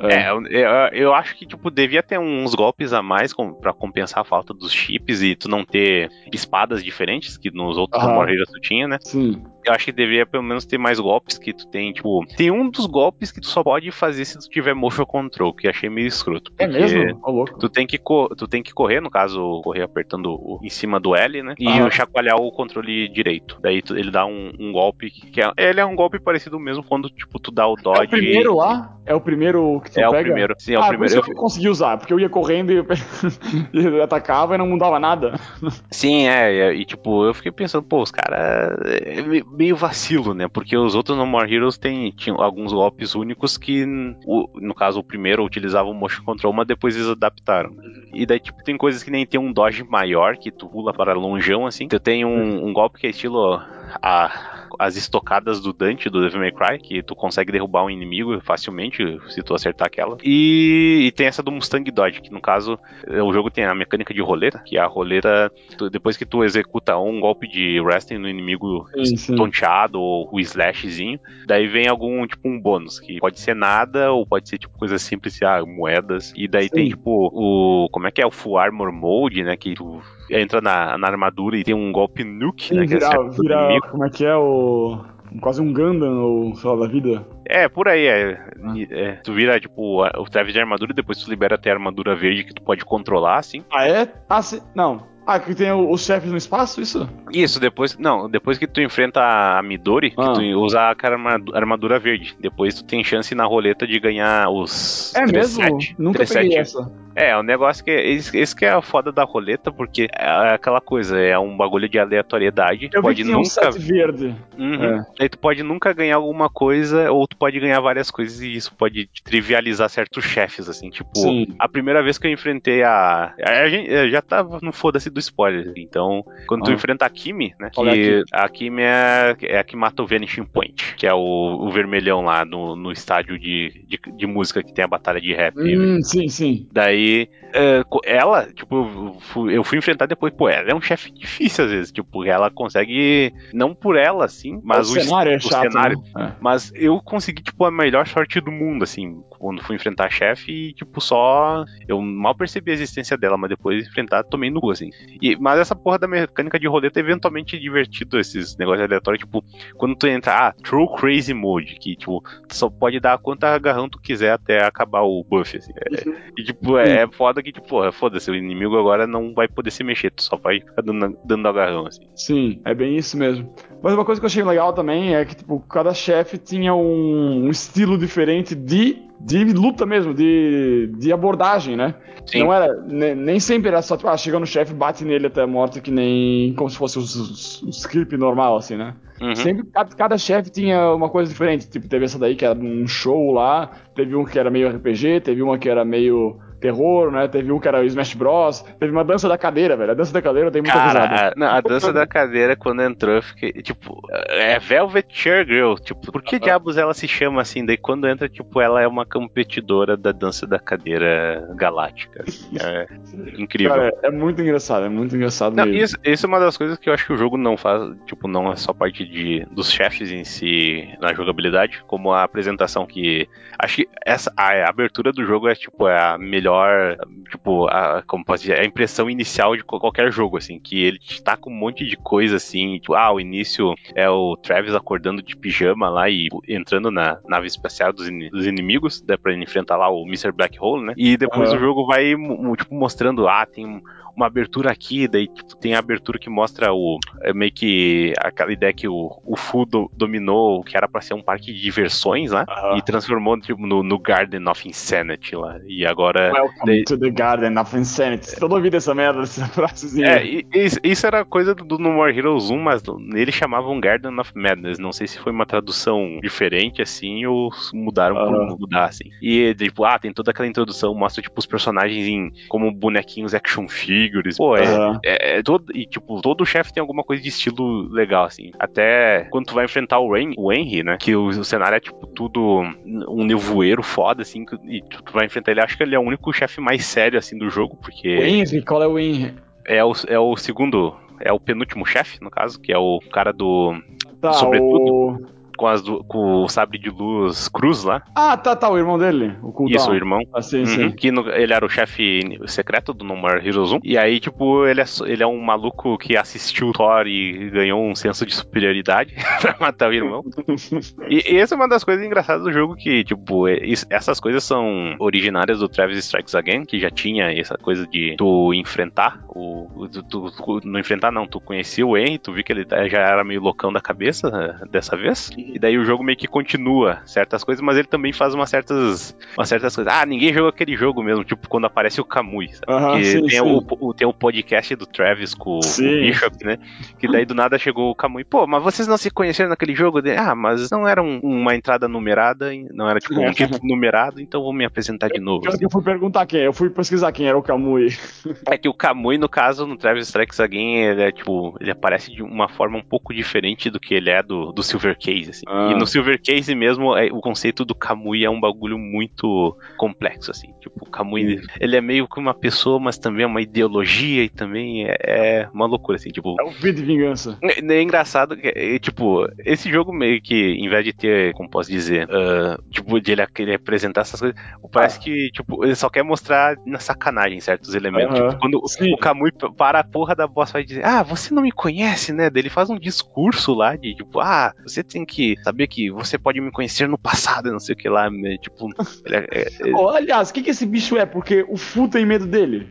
É, eu, eu, eu, acho que, tipo, devia ter uns golpes a mais com, para compensar a falta dos chips e tu não ter espadas diferentes que nos outros ah, tu tinha, né? Sim eu acho que deveria pelo menos ter mais golpes que tu tem, tipo, tem um dos golpes que tu só pode fazer se tu tiver motion control, que achei meio escroto. É mesmo? Oh. Tu tem que tu tem que correr, no caso, correr apertando o, em cima do L, né? E ah. chacoalhar o controle direito. Daí tu, ele dá um, um, golpe que é, ele é um golpe parecido mesmo quando tipo tu dá o dodge. É o primeiro lá? É o primeiro que tu é pega? É o primeiro. Sim, é ah, o primeiro. Eu consegui usar, porque eu ia correndo e, e atacava e não mudava nada. Sim, é, e tipo, eu fiquei pensando, pô, os caras é meio vacilo, né? Porque os outros No More Heroes tem, tinham alguns golpes únicos que, no caso, o primeiro utilizava o Motion Control, mas depois eles adaptaram. E daí, tipo, tem coisas que nem tem um dodge maior, que tu pula para longeão, assim. Tu tem um, um golpe que é estilo a as estocadas do Dante do Devil May Cry, que tu consegue derrubar um inimigo facilmente se tu acertar aquela. E, e tem essa do Mustang Dodge, que no caso o jogo tem a mecânica de roleta, que a roleta, tu, depois que tu executa um golpe de wrestling no inimigo sim, tonteado ou o slashzinho, daí vem algum tipo um bônus, que pode ser nada ou pode ser tipo coisa simples, ah, moedas. E daí sim. tem tipo o. Como é que é? O Full Armor Mode, né? Que tu entra na, na armadura e tem um golpe nuke, né? Virar, que é virar, como é que é o. Quase um Gundam ou sei lá da vida. É, por aí, é, é, Tu vira, tipo, o Travis de armadura e depois tu libera até a armadura verde que tu pode controlar, assim. Ah, é? Ah, sim. Não. Ah, que tem os chefes no espaço, isso? Isso, depois. Não, depois que tu enfrenta a Midori, ah. que tu usa a armadura verde. Depois tu tem chance na roleta de ganhar os. É 3, mesmo? 7, Nunca 3, peguei 7. essa. É, o um negócio que. Esse que é a foda da roleta, porque é aquela coisa, é um bagulho de aleatoriedade. Eu pode vi nunca. Um verde. Uhum. É. Aí tu pode nunca ganhar alguma coisa, ou tu pode ganhar várias coisas, e isso pode trivializar certos chefes, assim. Tipo, Sim. a primeira vez que eu enfrentei a. A gente já tava no foda-se do spoiler. Então, quando ah. tu enfrenta a Kimi, né? Que é a Kimi é, é a que mata o Vanishing Point, que é o, o vermelhão lá no, no estádio de, de, de, música que tem a batalha de rap. Hum, sim, sim. Daí aí, uh, ela, tipo, eu fui, eu fui, enfrentar depois, pô, ela é um chefe difícil às vezes, tipo, ela consegue, não por ela, assim, mas o, o cenário é chato, cenário, né? mas eu consegui, tipo, a melhor sorte do mundo, assim, quando fui enfrentar a chefe e, tipo, só, eu mal percebi a existência dela, mas depois de enfrentar, tomei no cu, assim. E, mas essa porra da mecânica de roleta é eventualmente divertido, esses negócios aleatórios, tipo, quando tu entra, ah, True Crazy Mode, que, tipo, tu só pode dar quanta agarrão tu quiser até acabar o buff, assim. É, uhum. E, tipo, é, é foda que, tipo, foda-se, o inimigo agora não vai poder se mexer, tu só vai ficar dando, dando agarrão, assim. Sim, é bem isso mesmo. Mas uma coisa que eu achei legal também é que, tipo, cada chefe tinha um, um estilo diferente de, de luta mesmo, de, de abordagem, né? Sim. Não era, nem sempre era só, tipo, ah, chega no chefe, bate nele até a morte, que nem como se fosse o script normal, assim, né? Uhum. Sempre, cada, cada chefe tinha uma coisa diferente. Tipo, teve essa daí que era um show lá, teve um que era meio RPG, teve uma que era meio terror, né? Teve um que era Smash Bros. Teve uma dança da cadeira, velho. A dança da cadeira tem muita Cara, risada. Não, a dança da cadeira, quando entrou, eu fiquei, tipo, é Velvet Chair Girl. Tipo, por que diabos ela se chama assim? Daí quando entra, tipo, ela é uma competidora da dança da cadeira galáctica. É incrível. Cara, é, muito engraçado, é muito engraçado não, mesmo. Isso, isso, é uma das coisas que eu acho que o jogo não faz, tipo, não é só parte de, dos chefes em si na jogabilidade, como a apresentação que. Acho que essa, a, a abertura do jogo é, tipo, é a melhor melhor, tipo, a, como posso dizer, a impressão inicial de qualquer jogo, assim, que ele tá com um monte de coisa, assim, tipo, ah, o início é o Travis acordando de pijama lá e entrando na nave espacial dos, in dos inimigos, né, pra ele enfrentar lá o Mr. Black Hole, né, e depois uhum. o jogo vai, tipo, mostrando, ah, tem uma abertura aqui, daí tipo, tem a abertura que mostra o é meio que aquela ideia que o, o Fu do, dominou, que era para ser um parque de diversões lá, uh -huh. e transformou tipo, no, no, Garden of Insanity lá. E agora. Welcome daí... to the Garden of Insanity. Toda vida essa merda, essa frasezinha. É, e, isso era coisa do, do No More Heroes 1, mas eles chamavam Garden of Madness. Não sei se foi uma tradução diferente assim ou mudaram uh -huh. por mudar assim. E tipo, ah, tem toda aquela introdução, mostra tipo os personagens em como bonequinhos action figures figures. Pô, é, uhum. é, é, todo. E, tipo, todo chefe tem alguma coisa de estilo legal, assim. Até quando tu vai enfrentar o, Rain, o Henry, né? Que o, o cenário é, tipo, tudo um nevoeiro foda, assim. E tu, tu vai enfrentar ele. Acho que ele é o único chefe mais sério, assim, do jogo, porque. O Henry? Qual é o Henry? É o, é o segundo. É o penúltimo chefe, no caso, que é o cara do. Tá, sobretudo. O com, as, com o sabre de luz cruz lá. Ah, tá, tá, o irmão dele, o. Isso, o irmão. Ah, sim, uhum, sim. Que no, ele era o chefe secreto do No More Heroes 1. E aí, tipo, ele é, ele é um maluco que assistiu o Thor e ganhou um senso de superioridade pra matar o irmão. e, e essa é uma das coisas engraçadas do jogo que, tipo, é, essas coisas são originárias do Travis Strikes Again, que já tinha essa coisa de tu enfrentar o... Tu, tu, tu, não enfrentar não, tu conhecia o Henry, tu viu que ele já era meio loucão da cabeça né, dessa vez. E daí o jogo meio que continua certas coisas, mas ele também faz umas certas, umas certas coisas. Ah, ninguém jogou aquele jogo mesmo, tipo quando aparece o Kamui, sabe? Que sim, tem, sim. O, o- tem o podcast do Travis com o Sim. Bishop, né? Que daí do nada chegou o Kamui. Pô, mas vocês não se conheceram naquele jogo? Ah, mas não era um- uma entrada numerada, não era tipo um título numerado, então vou me apresentar de novo. Eu, eu fui perguntar quem, eu fui pesquisar quem era o Kamui. É que o Kamui, no caso, no Travis Strikes Again, ele é tipo, ele aparece de uma forma um pouco diferente do que ele é do, do Silver Case, assim. Ah. E no Silver Case mesmo, é- o conceito do Kamui é um bagulho muito complexo, assim. Tipo, o Kamui, ele é meio que uma pessoa, mas também é uma ideologia e também é, é uma loucura, assim, tipo... É o V de Vingança. É, é engraçado que, é, tipo, esse jogo meio que, em vez de ter, como posso dizer, ah, tipo, de ele querer apresentar essas coisas, parece que, tipo, ele só quer mostrar na sacanagem certos elementos. Aham, Tipo, quando o- sim. o Kamui para a porra da boss vai dizer, ah, você não me conhece, né? Ele faz um discurso lá de, tipo, ah, você tem que saber que você pode me conhecer no passado, não sei o que lá, né? tipo, é- é- é- Oh, aliás, o que, que esse bicho é? Porque o Fu tem medo dele.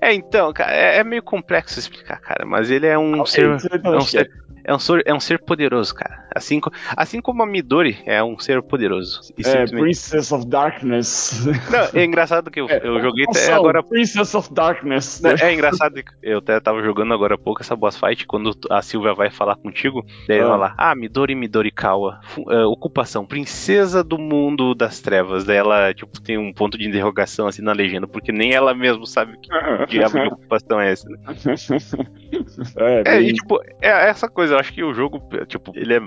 é, então, cara, é, é meio complexo explicar, cara, mas ele é um ser isso então é um que é. ser, é um ser, é um ser poderoso, cara. Assim, assim como a Midori é um ser poderoso. É, simplesmente- Princess of Darkness. Não, é engraçado que eu, É, eu joguei até agora. Princess of Darkness. Não, É engraçado que eu até tava jogando agora há pouco essa boss fight, quando a Silvia vai falar contigo, daí ela Ah. lá, ah, Midori Midorikawa, fu- eh, ocupação, princesa do mundo das trevas. Daí ela, tipo, tem um ponto de interrogação assim na legenda, porque nem ela mesma sabe que diabo de ocupação é essa. né? é, É, bem- e tipo, é essa coisa, eu acho que o jogo, tipo, ele é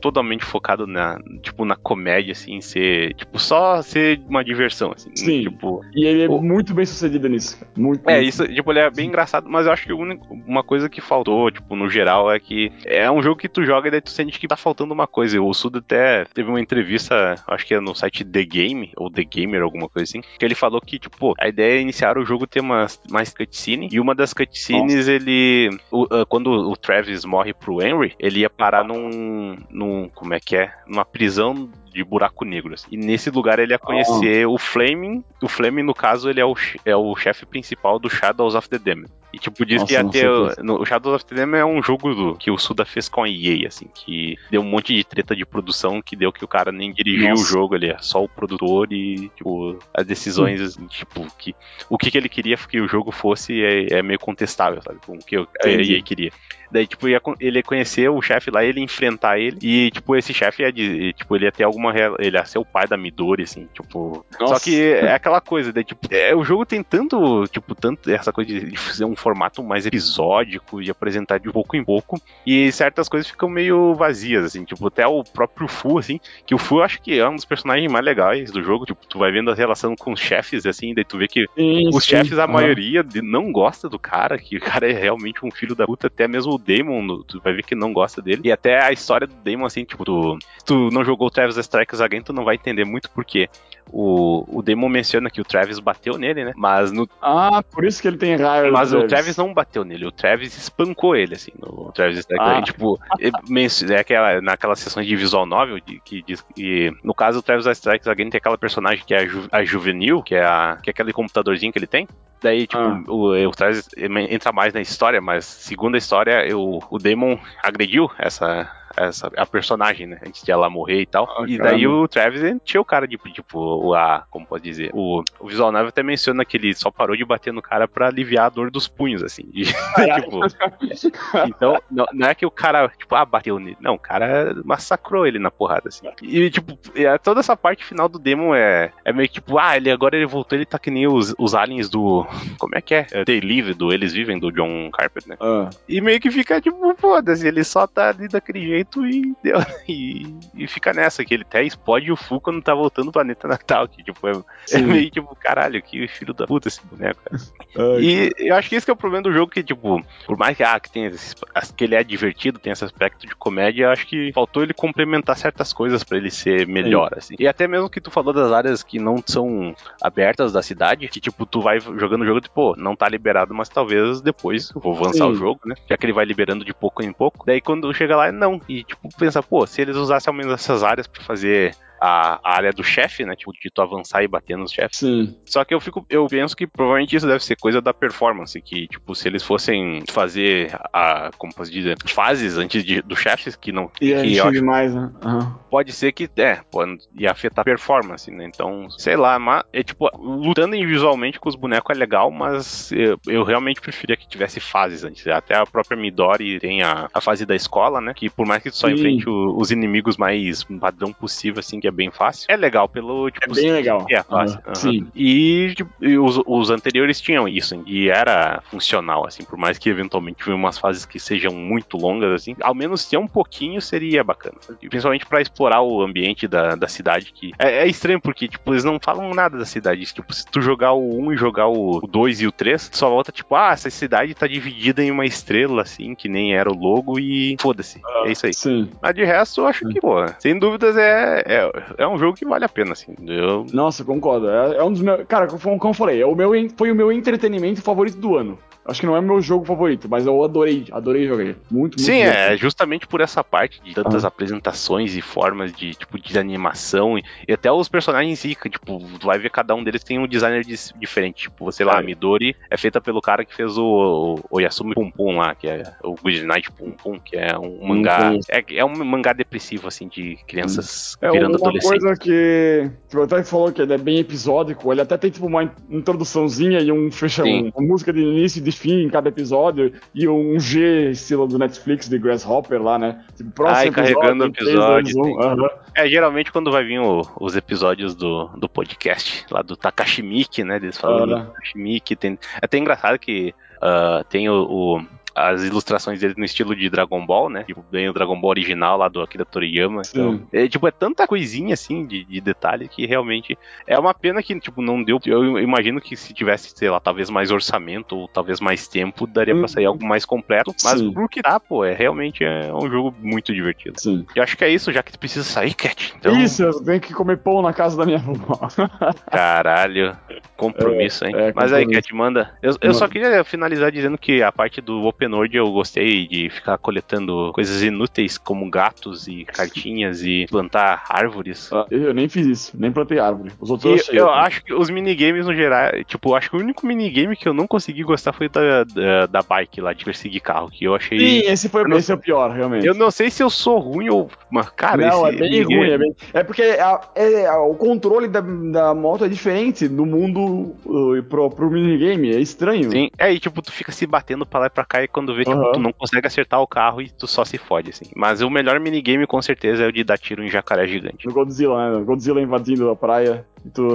totalmente focado na, tipo, na comédia, assim, ser, tipo, só ser uma diversão, assim. Sim. Tipo, E ele é o- muito bem sucedido nisso. Muito. é, muito. isso, tipo, ele é bem engraçado, mas eu acho que único- uma coisa que faltou, tipo, no geral, é que é um jogo que tu joga e daí tu sente que tá faltando uma coisa. O Suda até teve uma entrevista, acho que é no site The Game, ou The Gamer, alguma coisa assim, que ele falou que, tipo, a ideia é iniciar o jogo ter umas, mais cutscene, e uma das cutscenes, ele, o- ah, quando o Travis morre pro Henry, ele ia parar num, num, como é que é, numa prisão de buraco negro. assim. E nesse lugar ele ia conhecer o Flaming. O Flaming, no caso, ele é o, é o chefe principal do Shadows of the Damned. E tipo, diz Nossa, que ia ter. disso. no, o Shadows of the Damned é um jogo do- que o Suda fez com a EA, assim, que deu um monte de treta de produção que deu que o cara nem dirigiu Nossa. o jogo, ele é só o produtor e, tipo, as decisões, assim, tipo, que o que, que ele queria que o jogo fosse é, é meio contestável, sabe? Com o que que a. EA queria. Daí, tipo, ia, ele ia conhecer o chefe lá, ele ia enfrentar ele. E, tipo, esse chefe ia, de- tipo, ele ia ter alguma. Ele ia ser o pai da Midori, assim, tipo. Nossa. Só que é aquela coisa, daí, tipo, é, o jogo tem tanto, tipo, tanto essa coisa de, de fazer um formato mais episódico, de apresentar de pouco em pouco. E certas coisas ficam meio vazias, assim, tipo, até o próprio Fu, assim, que o Fu eu acho que é um dos personagens mais legais do jogo. Tipo, tu vai vendo a relação com os chefes, assim, daí tu vê que Sim, os sim. chefes, a Aham. maioria não gosta do cara, que o cara é realmente um filho da puta, até mesmo o Damon, no- tu vai ver que não gosta dele. E até a história do Damon, assim, tipo, tu, tu não jogou o Travis Strikes Again, tu não vai entender muito porque o, o Damon menciona que o Travis bateu nele, né? Mas, no, Ah, por isso que ele tem raiva. mas o Travis não bateu nele, o Travis espancou ele, assim, no Travis Strikes Ah. Again. Tipo, é aquela, naquelas sessões de visual novel, de- que diz que, no caso, o Travis Strikes Again tem aquela personagem que é a, Ju- a Juvenil, que é, a, que é aquele computadorzinho que ele tem. Daí, tipo, Ah. o, o Travis entra mais na história, mas segundo a história, o, o Damon agrediu essa, essa a personagem, né? Antes de ela morrer e tal. Ah, e daí caramba. o Travis encheu o cara de, tipo, o, a, como pode dizer? O, o Visual Novel até menciona que ele só parou de bater no cara pra aliviar a dor dos punhos, assim. de- tipo, então, não, não é que o cara, tipo, ah, bateu nele. Não, o cara massacrou ele na porrada, assim. E, tipo, é, toda essa parte final do Demon é, é meio que, tipo, ah, ele agora ele voltou, ele tá que nem os, os aliens do. Como é que é? é They Live, do Eles Vivem, do John Carpenter, né? Ah, E meio que fica, tipo, foda-se, ele só tá ali daquele jeito e deu. E, e fica nessa, que ele até explode o Fu quando tá voltando no planeta Natal, que, tipo, é, é meio tipo, caralho, que filho da puta esse boneco, cara. ai, E eu acho que esse que é o problema do jogo, que, tipo, por mais que, ah, que, tenha esse- que ele é divertido, tem esse aspecto de comédia, eu acho que faltou ele complementar certas coisas pra ele ser melhor, assim. E até mesmo que tu falou das áreas que não são abertas da cidade, que, tipo, tu vai jogando o jogo, tipo, pô, não tá liberado, mas talvez depois vou avançar Sim. o jogo, né? Já que ele vai liberando de pouco em pouco. Daí quando chega lá, não. E, tipo, pensa, pô, se eles usassem ao menos essas áreas pra fazer a, a área do chefe, né? Tipo, de tu avançar e bater nos chefes. Sim. Só que eu fico, eu penso que provavelmente isso deve ser coisa da performance, que, tipo, se eles fossem fazer a, como posso dizer, fases antes de, do chefes, que não. E que eu acho- demais, né? Aham. pode ser que, é, pode, ia afetar a performance, né? Então, sei lá, mas, é tipo, lutando visualmente com os bonecos é legal, mas eu, eu realmente preferia que tivesse fases antes. Até a própria Midori tem a, a fase da escola, né? Que por mais que tu só Sim. enfrente o- os inimigos mais padrão possível, assim, que é bem fácil, é legal pelo, tipo, É bem legal. é fácil. Aham. aham. Sim. E, tipo, e os, os anteriores tinham isso, e era funcional, assim, por mais que eventualmente tivesse umas fases que sejam muito longas, assim, ao menos ter um pouquinho seria bacana. Principalmente pra explorar o ambiente da, da cidade, que é, é estranho, porque, tipo, eles não falam nada da cidade. Tipo, se tu jogar o 1 e jogar o 2 e o 3, tu só volta, tipo, ah, essa cidade tá dividida em uma estrela, assim, que nem era o logo, e foda-se. É isso aí. Sim. Mas de resto, eu acho que, pô, sem dúvidas é, é, é um jogo que vale a pena, assim. Eu, Nossa, concordo. É, é um dos meus. Cara, como, como eu falei, é o meu, foi o meu entretenimento favorito do ano. Acho que não é meu jogo favorito, mas eu adorei, adorei jogar. ele. Muito, muito Sim, bom. é justamente por essa parte de tantas Ah. apresentações e formas de tipo de animação e, e até os personagens que, tipo, tu vai ver cada um deles tem um designer dis- diferente, tipo, você lá, a É. Midori é feita pelo cara que fez o, o Yasumi Pum Pum lá, que é o Good Night Pum Pum, que é um mangá, é, é um mangá depressivo assim de crianças É virando uma adolescentes. coisa que, que o até falou que ele é bem episódico, ele até tem tipo uma introduçãozinha e um fecha Sim. uma música de início e de fim em cada episódio e um G estilo do Netflix de Grasshopper lá, né? Tipo, Ai, carregando em três, episódio, dois, um. tem. Aham. É, geralmente quando vai vir o- os episódios do, do podcast, lá do Takashi Miike, né? Eles falando Ah. do Takashi Miike. Tem, é até engraçado que ah, tem o, o- as ilustrações dele no estilo de Dragon Ball, né? Tipo, bem o Dragon Ball original lá do Akira Toriyama. Então, é, tipo, é tanta coisinha, assim, de, de detalhe que realmente é uma pena que, tipo, não deu. Eu imagino que se tivesse, sei lá, talvez mais orçamento ou talvez mais tempo, daria Hum. pra sair algo mais completo. Mas Sim. pro que dá, pô, é realmente é um jogo muito divertido. Sim. Eu acho que é isso, já que tu precisa sair, Cat. Então, Isso, eu tenho que comer pão na casa da minha avó. caralho, compromisso, hein? é, Mas aí, compromisso. Cat, manda. Eu, eu só queria finalizar dizendo que a parte do Open World eu gostei de ficar coletando coisas inúteis como gatos e cartinhas e plantar árvores. Ah, eu nem fiz isso, nem plantei árvore. Os outros E eu achei. eu acho que os minigames no geral, tipo, acho que o único minigame que eu não consegui gostar foi da, da, da bike lá, de perseguir carro, que eu achei. Sim, esse, foi, esse é o pior, realmente. Eu não sei se eu sou ruim ou. Mas, cara, não, esse é bem minigame- ruim. É, bem... é porque a- é- o controle da, da moto é diferente do mundo uh, pro, pro minigame. É estranho. Sim, é, e tipo, tu fica se batendo pra lá e pra cá e quando vê, tipo, Aham. tu não consegue acertar o carro e tu só se fode, assim. Mas o melhor minigame, com certeza, é o de dar tiro em jacaré gigante. No Godzilla, né? Godzilla invadindo a praia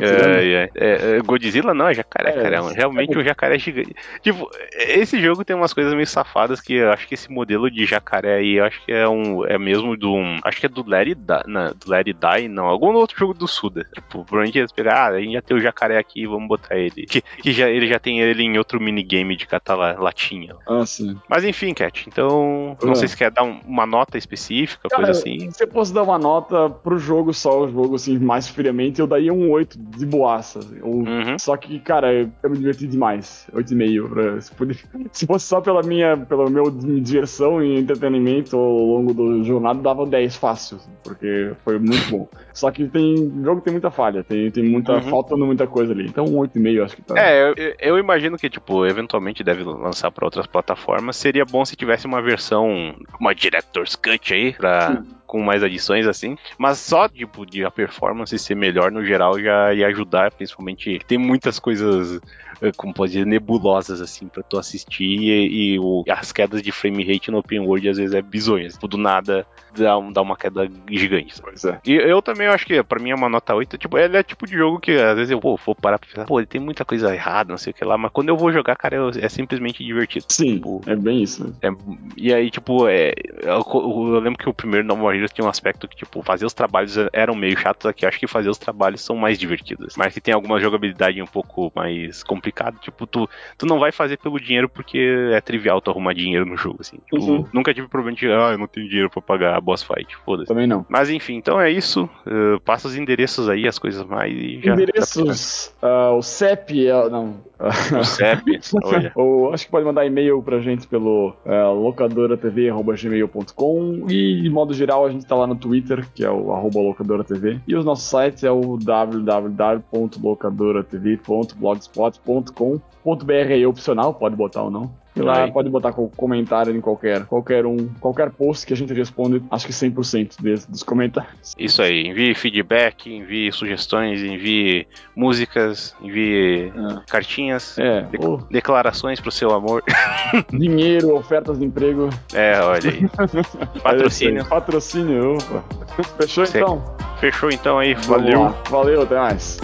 É, é, é, é, Godzilla não, é jacaré, É, cara. É realmente é. um jacaré gigante. Tipo, esse jogo tem umas coisas meio safadas que eu acho que esse modelo de jacaré aí, eu acho que é um. É mesmo do. Um, acho que é do It Die. Não, do It Die, não. Algum outro jogo do Suda. Tipo, provavelmente eles pegaram, ah, a gente já tem o jacaré aqui, vamos botar ele. Que, que já, ele já tem ele em outro minigame de catar la- latinha. Ah, sim. Mas enfim, Cat, então. Não sei se quer dar um- uma nota específica, Cara, coisa assim. Se eu fosse dar uma nota pro jogo só, o jogo assim, mais friamente, eu daria um 8 de boaça. Uhum. Só que, cara, eu, eu me diverti demais. 8,5. Pra, se, puder- se fosse só pela minha, pelo meu diversão e entretenimento ao longo do jornada, dava 10 fácil. Porque foi muito bom. Só que tem. O jogo tem muita falha, tem, tem muita. Uhum. faltando muita coisa ali. Então um 8,5 acho que tá. É, eu, eu imagino que, tipo, eventualmente deve lançar pra outras plataformas. Seria bom se tivesse uma versão, uma Director's Cut aí, pra, com mais adições assim. Mas só, tipo, de a performance ser melhor no geral já ia ajudar, principalmente. Tem muitas coisas, eh, como pode dizer, nebulosas, assim, pra tu assistir. E, e o- as quedas de frame rate no Open World às vezes é bizonho. Tipo, do nada dá, um- dá uma queda gigante. Pois é. E eu também acho que, pra mim, é uma nota 8. Tipo, ele é tipo de jogo que às vezes eu pô, vou parar pra pensar, pô, ele tem muita coisa errada, não sei o que lá, mas quando eu vou jogar, cara, eu- é simplesmente divertido. Sim, Tipo, é bem isso. né? é- e aí, tipo, é, eu, eu lembro que o primeiro No More Heroes tinha um aspecto que, tipo, fazer os trabalhos eram meio chatos, aqui acho que fazer os trabalhos são mais divertidos. Mas que tem alguma jogabilidade um pouco mais complicada, tipo, tu, tu não vai fazer pelo dinheiro porque é trivial tu arrumar dinheiro no jogo, assim. Tipo, Uhum. nunca tive problema de, ah, eu não tenho dinheiro pra pagar a boss fight, foda-se. Também não. Mas enfim, então é isso. Uh, passa os endereços aí, as coisas mais e já. Endereços. ah, o CEP é. Não. O CEP, olha. Ou acho que pode mandar e-mail pra gente pelo uh, locadoratv.gmail.com e, de modo geral, a gente tá lá no Twitter, que é o arroba locadoratv. E o nosso site é o www.locadoratv.blogspot.com.br é opcional, pode botar ou não. E lá Aí. pode botar co- comentário em qualquer, qualquer um, qualquer post que a gente responde, acho que 100% des- dos comentários. Isso aí, envie feedback, envie sugestões, envie músicas, envie cartinhas, É, de- ou declarações pro seu amor. dinheiro, ofertas de emprego. É, olha aí. Patrocínio. Patrocínio, opa. Fechou Sei. então? Fechou então aí, valeu. Valeu, até mais.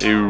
Eu...